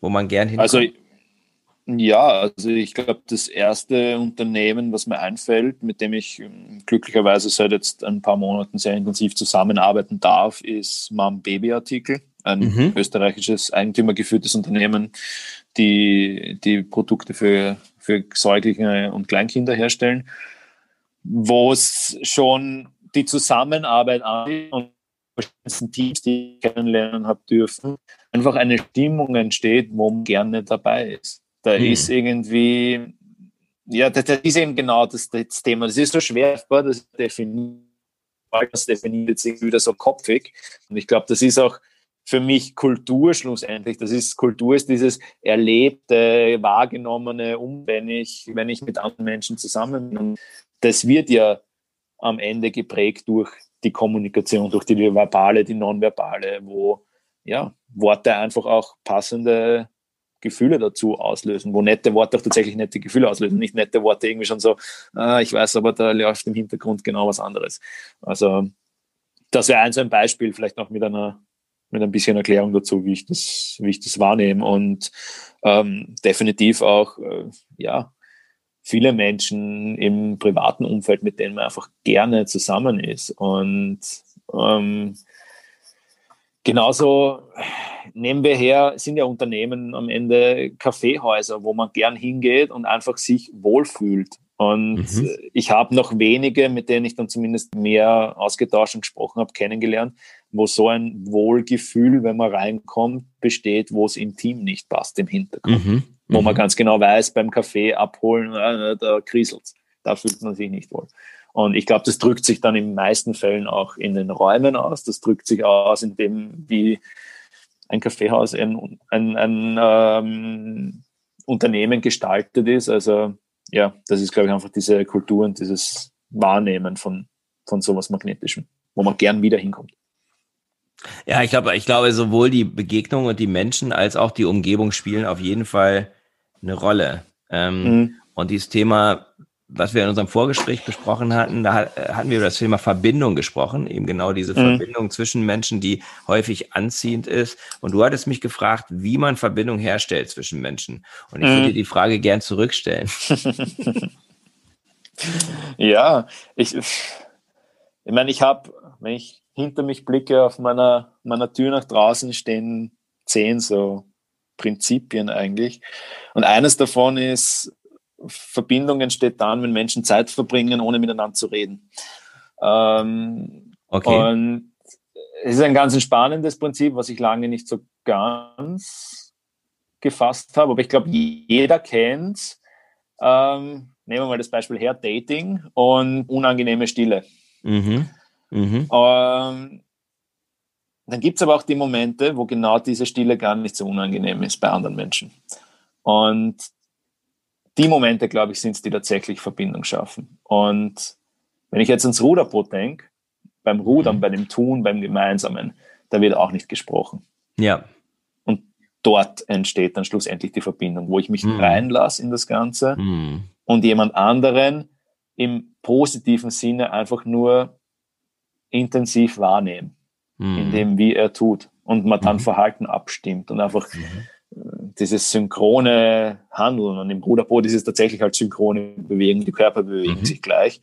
wo man gern hinkommt? Also ja, also ich glaube, das erste Unternehmen, was mir einfällt, mit dem ich ähm, glücklicherweise seit jetzt ein paar Monaten sehr intensiv zusammenarbeiten darf, ist Mom Baby Artikel, ein mhm. österreichisches eigentümergeführtes Unternehmen, die die Produkte für, für Säuglinge und Kleinkinder herstellen, wo es schon die Zusammenarbeit an und verschiedensten Teams, die ich kennenlernen habe dürfen, einfach eine Stimmung entsteht, wo man gerne dabei ist. Da hm. ist irgendwie, ja, das, das, ist eben genau das, das Thema. Das ist so schwer, das definiert, das definiert jetzt irgendwie wieder so kopfig. Und ich glaube, das ist auch für mich Kultur schlussendlich. Das ist Kultur ist dieses erlebte, wahrgenommene, um wenn ich, wenn ich mit anderen Menschen zusammen bin. Und das wird ja am Ende geprägt durch die Kommunikation, durch die verbale, die nonverbale, wo ja, Worte einfach auch passende Gefühle dazu auslösen, wo nette Worte auch tatsächlich nette Gefühle auslösen, nicht nette Worte irgendwie schon so, ah, ich weiß, aber da läuft im Hintergrund genau was anderes. Also das wäre ein so ein Beispiel, vielleicht noch mit einer mit ein bisschen Erklärung dazu, wie ich das, wie ich das wahrnehme. Und ähm, definitiv auch, äh, ja, viele Menschen im privaten Umfeld, mit denen man einfach gerne zusammen ist. Und ähm, genauso nehmen wir her, sind ja Unternehmen am Ende Kaffeehäuser, wo man gern hingeht und einfach sich wohlfühlt. Und mhm. ich habe noch wenige, mit denen ich dann zumindest mehr ausgetauscht und gesprochen habe, kennengelernt, wo so ein Wohlgefühl, wenn man reinkommt, besteht, wo es im Team nicht passt, im Hintergrund. Mhm. Wo man mhm. ganz genau weiß, beim Kaffee abholen, äh, da kriselt Da fühlt man sich nicht wohl. Und ich glaube, das drückt sich dann in den meisten Fällen auch in den Räumen aus. Das drückt sich aus, in dem, wie ein Kaffeehaus ein, ein, ein ähm, Unternehmen gestaltet ist. Also ja, das ist, glaube ich, einfach diese Kultur und dieses Wahrnehmen von, von sowas Magnetischem, wo man gern wieder hinkommt. Ja, ich glaube, ich glaube, sowohl die Begegnung und die Menschen als auch die Umgebung spielen auf jeden Fall eine Rolle. Ähm, mhm. Und dieses Thema was wir in unserem Vorgespräch besprochen hatten, da äh, hatten wir über das Thema Verbindung gesprochen, eben genau diese mhm. Verbindung zwischen Menschen, die häufig anziehend ist. Und du hattest mich gefragt, wie man Verbindung herstellt zwischen Menschen. Und ich mhm. würde die Frage gern zurückstellen. *laughs* ja, ich, ich meine, ich habe, wenn ich hinter mich blicke, auf meiner, meiner Tür nach draußen stehen zehn so Prinzipien eigentlich. Und eines davon ist, Verbindung entsteht dann, wenn Menschen Zeit verbringen, ohne miteinander zu reden. Ähm, okay. Und es ist ein ganz spannendes Prinzip, was ich lange nicht so ganz gefasst habe, aber ich glaube, jeder kennt ähm, nehmen wir mal das Beispiel her, Dating und unangenehme Stille. Mhm. Mhm. Ähm, dann gibt es aber auch die Momente, wo genau diese Stille gar nicht so unangenehm ist bei anderen Menschen. Und die Momente, glaube ich, sind es, die tatsächlich Verbindung schaffen. Und wenn ich jetzt ans Ruderboot denke, beim Rudern, mhm. bei dem Tun, beim Gemeinsamen, da wird auch nicht gesprochen. Ja. Und dort entsteht dann schlussendlich die Verbindung, wo ich mich mhm. reinlasse in das Ganze mhm. und jemand anderen im positiven Sinne einfach nur intensiv wahrnehme, mhm. in dem, wie er tut und man dann mhm. Verhalten abstimmt und einfach mhm dieses synchrone Handeln und im Ruderboot ist es tatsächlich halt synchrone Bewegung, die Körper bewegen mhm. sich gleich.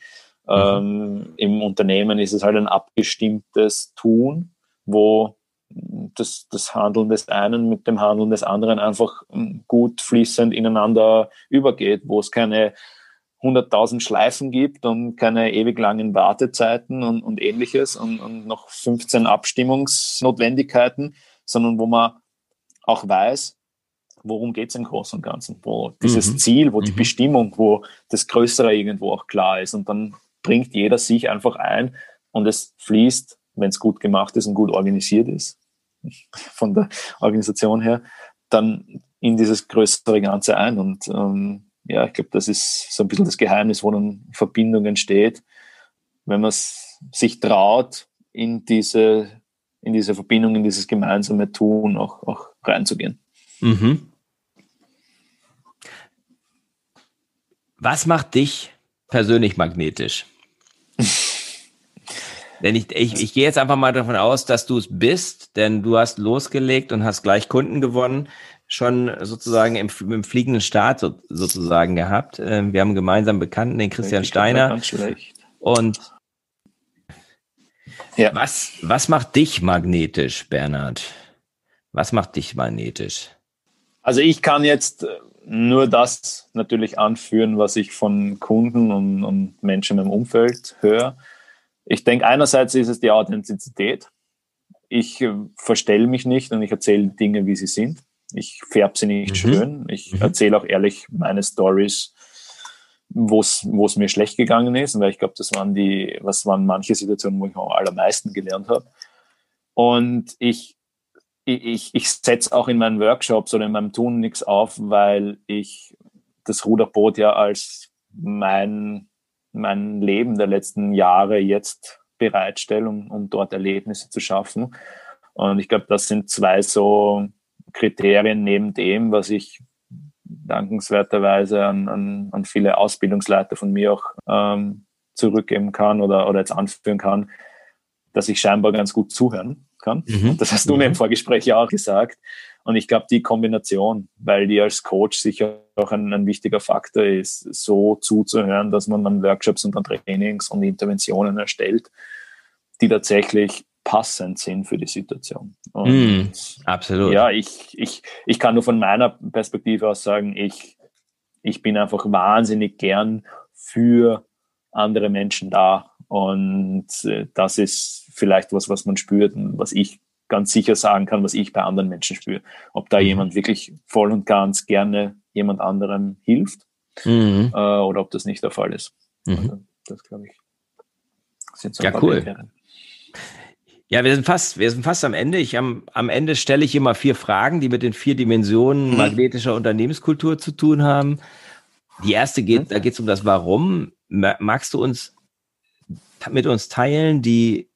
Mhm. Ähm, Im Unternehmen ist es halt ein abgestimmtes Tun, wo das, das Handeln des einen mit dem Handeln des anderen einfach gut fließend ineinander übergeht, wo es keine 100.000 Schleifen gibt und keine ewig langen Wartezeiten und, und ähnliches und, und noch 15 Abstimmungsnotwendigkeiten, sondern wo man auch weiß, worum geht es im Großen und Ganzen, wo dieses mhm. Ziel, wo die mhm. Bestimmung, wo das Größere irgendwo auch klar ist. Und dann bringt jeder sich einfach ein und es fließt, wenn es gut gemacht ist und gut organisiert ist, *laughs* von der Organisation her, dann in dieses größere Ganze ein. Und ähm, ja, ich glaube, das ist so ein bisschen das Geheimnis, wo dann Verbindung entsteht, wenn man sich traut, in diese, in diese Verbindung, in dieses gemeinsame Tun auch, auch reinzugehen. Mhm. Was macht dich persönlich magnetisch? *laughs* denn ich, ich, ich gehe jetzt einfach mal davon aus, dass du es bist, denn du hast losgelegt und hast gleich Kunden gewonnen, schon sozusagen im, im fliegenden Start so, sozusagen gehabt. Ähm, wir haben gemeinsam Bekannten, den Christian Steiner. Und ja. was, was macht dich magnetisch, Bernhard? Was macht dich magnetisch? Also ich kann jetzt nur das natürlich anführen, was ich von Kunden und, und Menschen im Umfeld höre. Ich denke, einerseits ist es die Authentizität. Ich äh, verstelle mich nicht und ich erzähle Dinge, wie sie sind. Ich färbe sie nicht mhm. schön. Ich mhm. erzähle auch ehrlich meine Stories, wo es mir schlecht gegangen ist. Weil ich glaube, das waren die, was waren manche Situationen, wo ich am allermeisten gelernt habe. Und ich ich, ich setze auch in meinen Workshops oder in meinem Tun nichts auf, weil ich das Ruderboot ja als mein, mein Leben der letzten Jahre jetzt bereitstelle, um, um dort Erlebnisse zu schaffen. Und ich glaube, das sind zwei so Kriterien neben dem, was ich dankenswerterweise an, an, an viele Ausbildungsleiter von mir auch ähm, zurückgeben kann oder, oder jetzt anführen kann, dass ich scheinbar ganz gut zuhören kann. Mhm. Das hast du mir im mhm. Vorgespräch ja auch gesagt. Und ich glaube, die Kombination, weil die als Coach sicher auch ein, ein, wichtiger Faktor ist, so zuzuhören, dass man dann Workshops und dann Trainings und Interventionen erstellt, die tatsächlich passend sind für die Situation. Und mm, absolut. Ja, ich, ich, ich kann nur von meiner Perspektive aus sagen, ich, ich bin einfach wahnsinnig gern für andere Menschen da. Und äh, das ist vielleicht was, was man spürt und was ich ganz sicher sagen kann, was ich bei anderen Menschen spüre. Ob da mhm. jemand wirklich voll und ganz gerne jemand anderem hilft mhm. äh, oder ob das nicht der Fall ist. Mhm. Also, das glaube ich. Sind so ja, cool. Kriterien. Ja, wir sind fast, wir sind fast am Ende. Ich am, am Ende stelle ich immer vier Fragen, die mit den vier Dimensionen mhm. magnetischer Unternehmenskultur zu tun haben. Die erste geht, mhm. da geht es um das Warum. Magst du uns mit uns teilen, die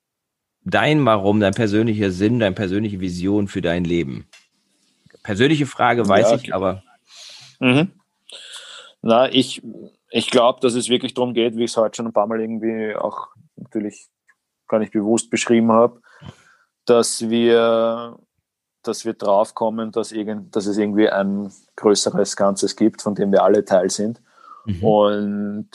dein Warum, dein persönlicher Sinn, deine persönliche Vision für dein Leben? Persönliche Frage weiß ja, ich, aber. Mhm. Na, ich, ich glaube, dass es wirklich darum geht, wie ich es heute schon ein paar Mal irgendwie auch natürlich gar nicht bewusst beschrieben habe, dass wir, dass wir draufkommen, dass, irgend, dass es irgendwie ein größeres Ganzes gibt, von dem wir alle Teil sind. Mhm. Und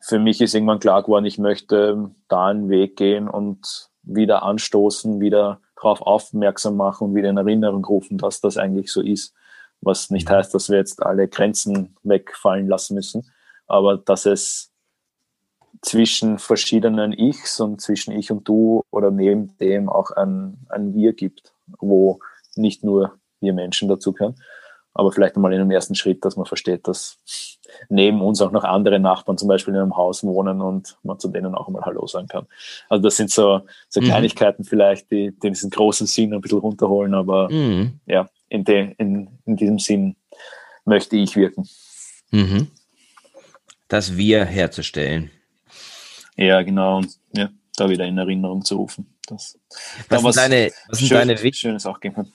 für mich ist irgendwann klar geworden, ich möchte da einen Weg gehen und wieder anstoßen, wieder darauf aufmerksam machen und wieder in Erinnerung rufen, dass das eigentlich so ist. Was nicht mhm. heißt, dass wir jetzt alle Grenzen wegfallen lassen müssen, aber dass es zwischen verschiedenen Ichs und zwischen ich und du oder neben dem auch ein, ein Wir gibt, wo nicht nur wir Menschen dazugehören, aber vielleicht einmal in einem ersten Schritt, dass man versteht, dass neben uns auch noch andere Nachbarn zum Beispiel in einem Haus wohnen und man zu denen auch mal Hallo sagen kann. Also das sind so, so mhm. Kleinigkeiten vielleicht, die, die diesen großen Sinn ein bisschen runterholen, aber mhm. ja, in, de, in, in diesem Sinn möchte ich wirken. Mhm. Das Wir herzustellen. Ja, genau. Und ja, da wieder in Erinnerung zu rufen. Das, was, da sind deine, was sind schön, deine, Schönes auch geben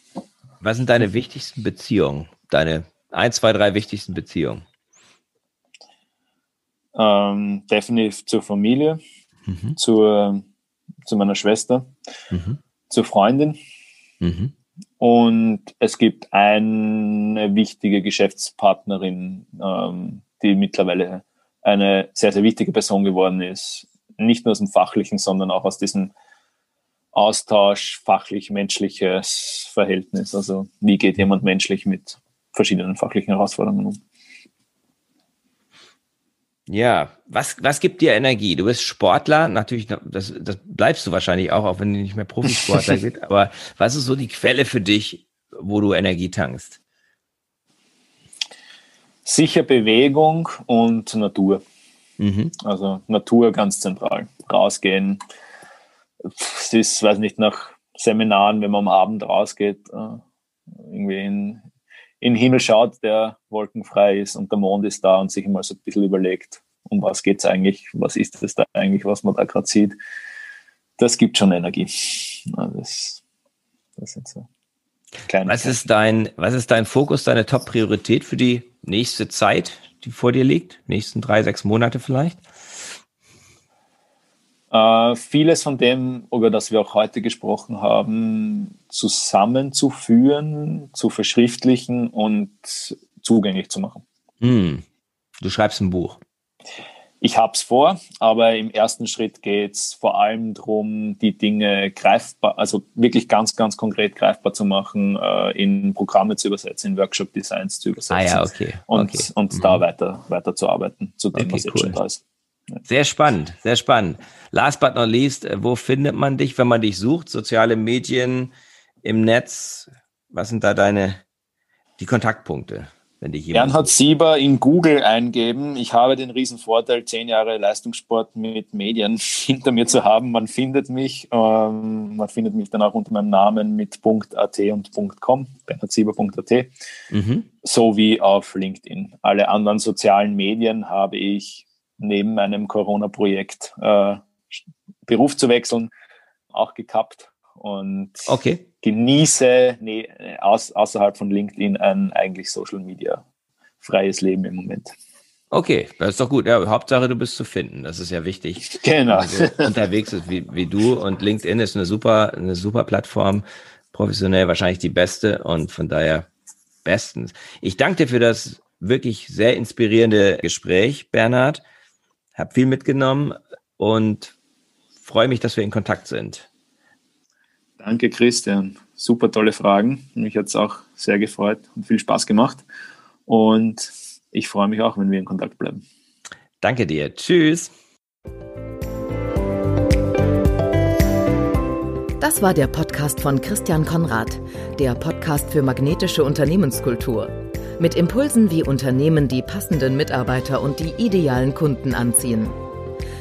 Was sind deine wichtigsten Beziehungen? Deine ein, zwei, drei wichtigsten Beziehungen? Ähm, definitiv zur Familie, mhm. zur, zu meiner Schwester, mhm. zur Freundin. Mhm. Und es gibt eine wichtige Geschäftspartnerin, ähm, die mittlerweile eine sehr, sehr wichtige Person geworden ist. Nicht nur aus dem Fachlichen, sondern auch aus diesem Austausch, fachlich-menschliches Verhältnis. Also wie geht jemand menschlich mit verschiedenen fachlichen Herausforderungen um? Ja, was, was gibt dir Energie? Du bist Sportler, natürlich, das, das bleibst du wahrscheinlich auch, auch wenn du nicht mehr Profisportler *laughs* bist, aber was ist so die Quelle für dich, wo du Energie tankst? Sicher Bewegung und Natur. Mhm. Also Natur ganz zentral. Rausgehen. Es ist, weiß nicht, nach Seminaren, wenn man am Abend rausgeht, äh, irgendwie in, in den Himmel schaut, der wolkenfrei ist und der Mond ist da und sich mal so ein bisschen überlegt, um was geht es eigentlich, was ist das da eigentlich, was man da gerade sieht, das gibt schon Energie. Das, das sind so kleine was ist dein, was ist dein Fokus, deine Top-Priorität für die nächste Zeit, die vor dir liegt? Nächsten drei, sechs Monate vielleicht? Uh, vieles von dem, über das wir auch heute gesprochen haben, zusammenzuführen, zu verschriftlichen und zugänglich zu machen. Hm. Du schreibst ein Buch. Ich habe es vor, aber im ersten Schritt geht es vor allem darum, die Dinge greifbar, also wirklich ganz, ganz konkret greifbar zu machen, äh, in Programme zu übersetzen, in Workshop-Designs zu übersetzen. Ah ja, okay. Und, okay. und mhm. da weiter, weiter zu arbeiten, zu dem, okay, was jetzt cool. schon da ist. Sehr spannend, sehr spannend. Last but not least, äh, wo findet man dich, wenn man dich sucht? Soziale Medien im Netz? Was sind da deine, die Kontaktpunkte? Wenn dich Bernhard Sieber in Google eingeben. Ich habe den riesen Vorteil, zehn Jahre Leistungssport mit Medien *laughs* hinter mir zu haben. Man findet mich. Ähm, man findet mich dann auch unter meinem Namen mit .at und .com, bernhardsieber.at, mhm. sowie auf LinkedIn. Alle anderen sozialen Medien habe ich neben meinem Corona-Projekt äh, Beruf zu wechseln, auch gekappt und okay. Genieße nee, aus, außerhalb von LinkedIn ein eigentlich Social Media freies Leben im Moment. Okay, das ist doch gut. Ja, Hauptsache, du bist zu finden. Das ist ja wichtig. Genau. Unterwegs ist wie, wie du und LinkedIn ist eine super, eine super Plattform. Professionell wahrscheinlich die beste und von daher bestens. Ich danke dir für das wirklich sehr inspirierende Gespräch, Bernhard. Hab viel mitgenommen und freue mich, dass wir in Kontakt sind. Danke, Christian. Super tolle Fragen. Mich hat es auch sehr gefreut und viel Spaß gemacht. Und ich freue mich auch, wenn wir in Kontakt bleiben. Danke dir. Tschüss. Das war der Podcast von Christian Konrad, der Podcast für magnetische Unternehmenskultur. Mit Impulsen, wie Unternehmen die passenden Mitarbeiter und die idealen Kunden anziehen.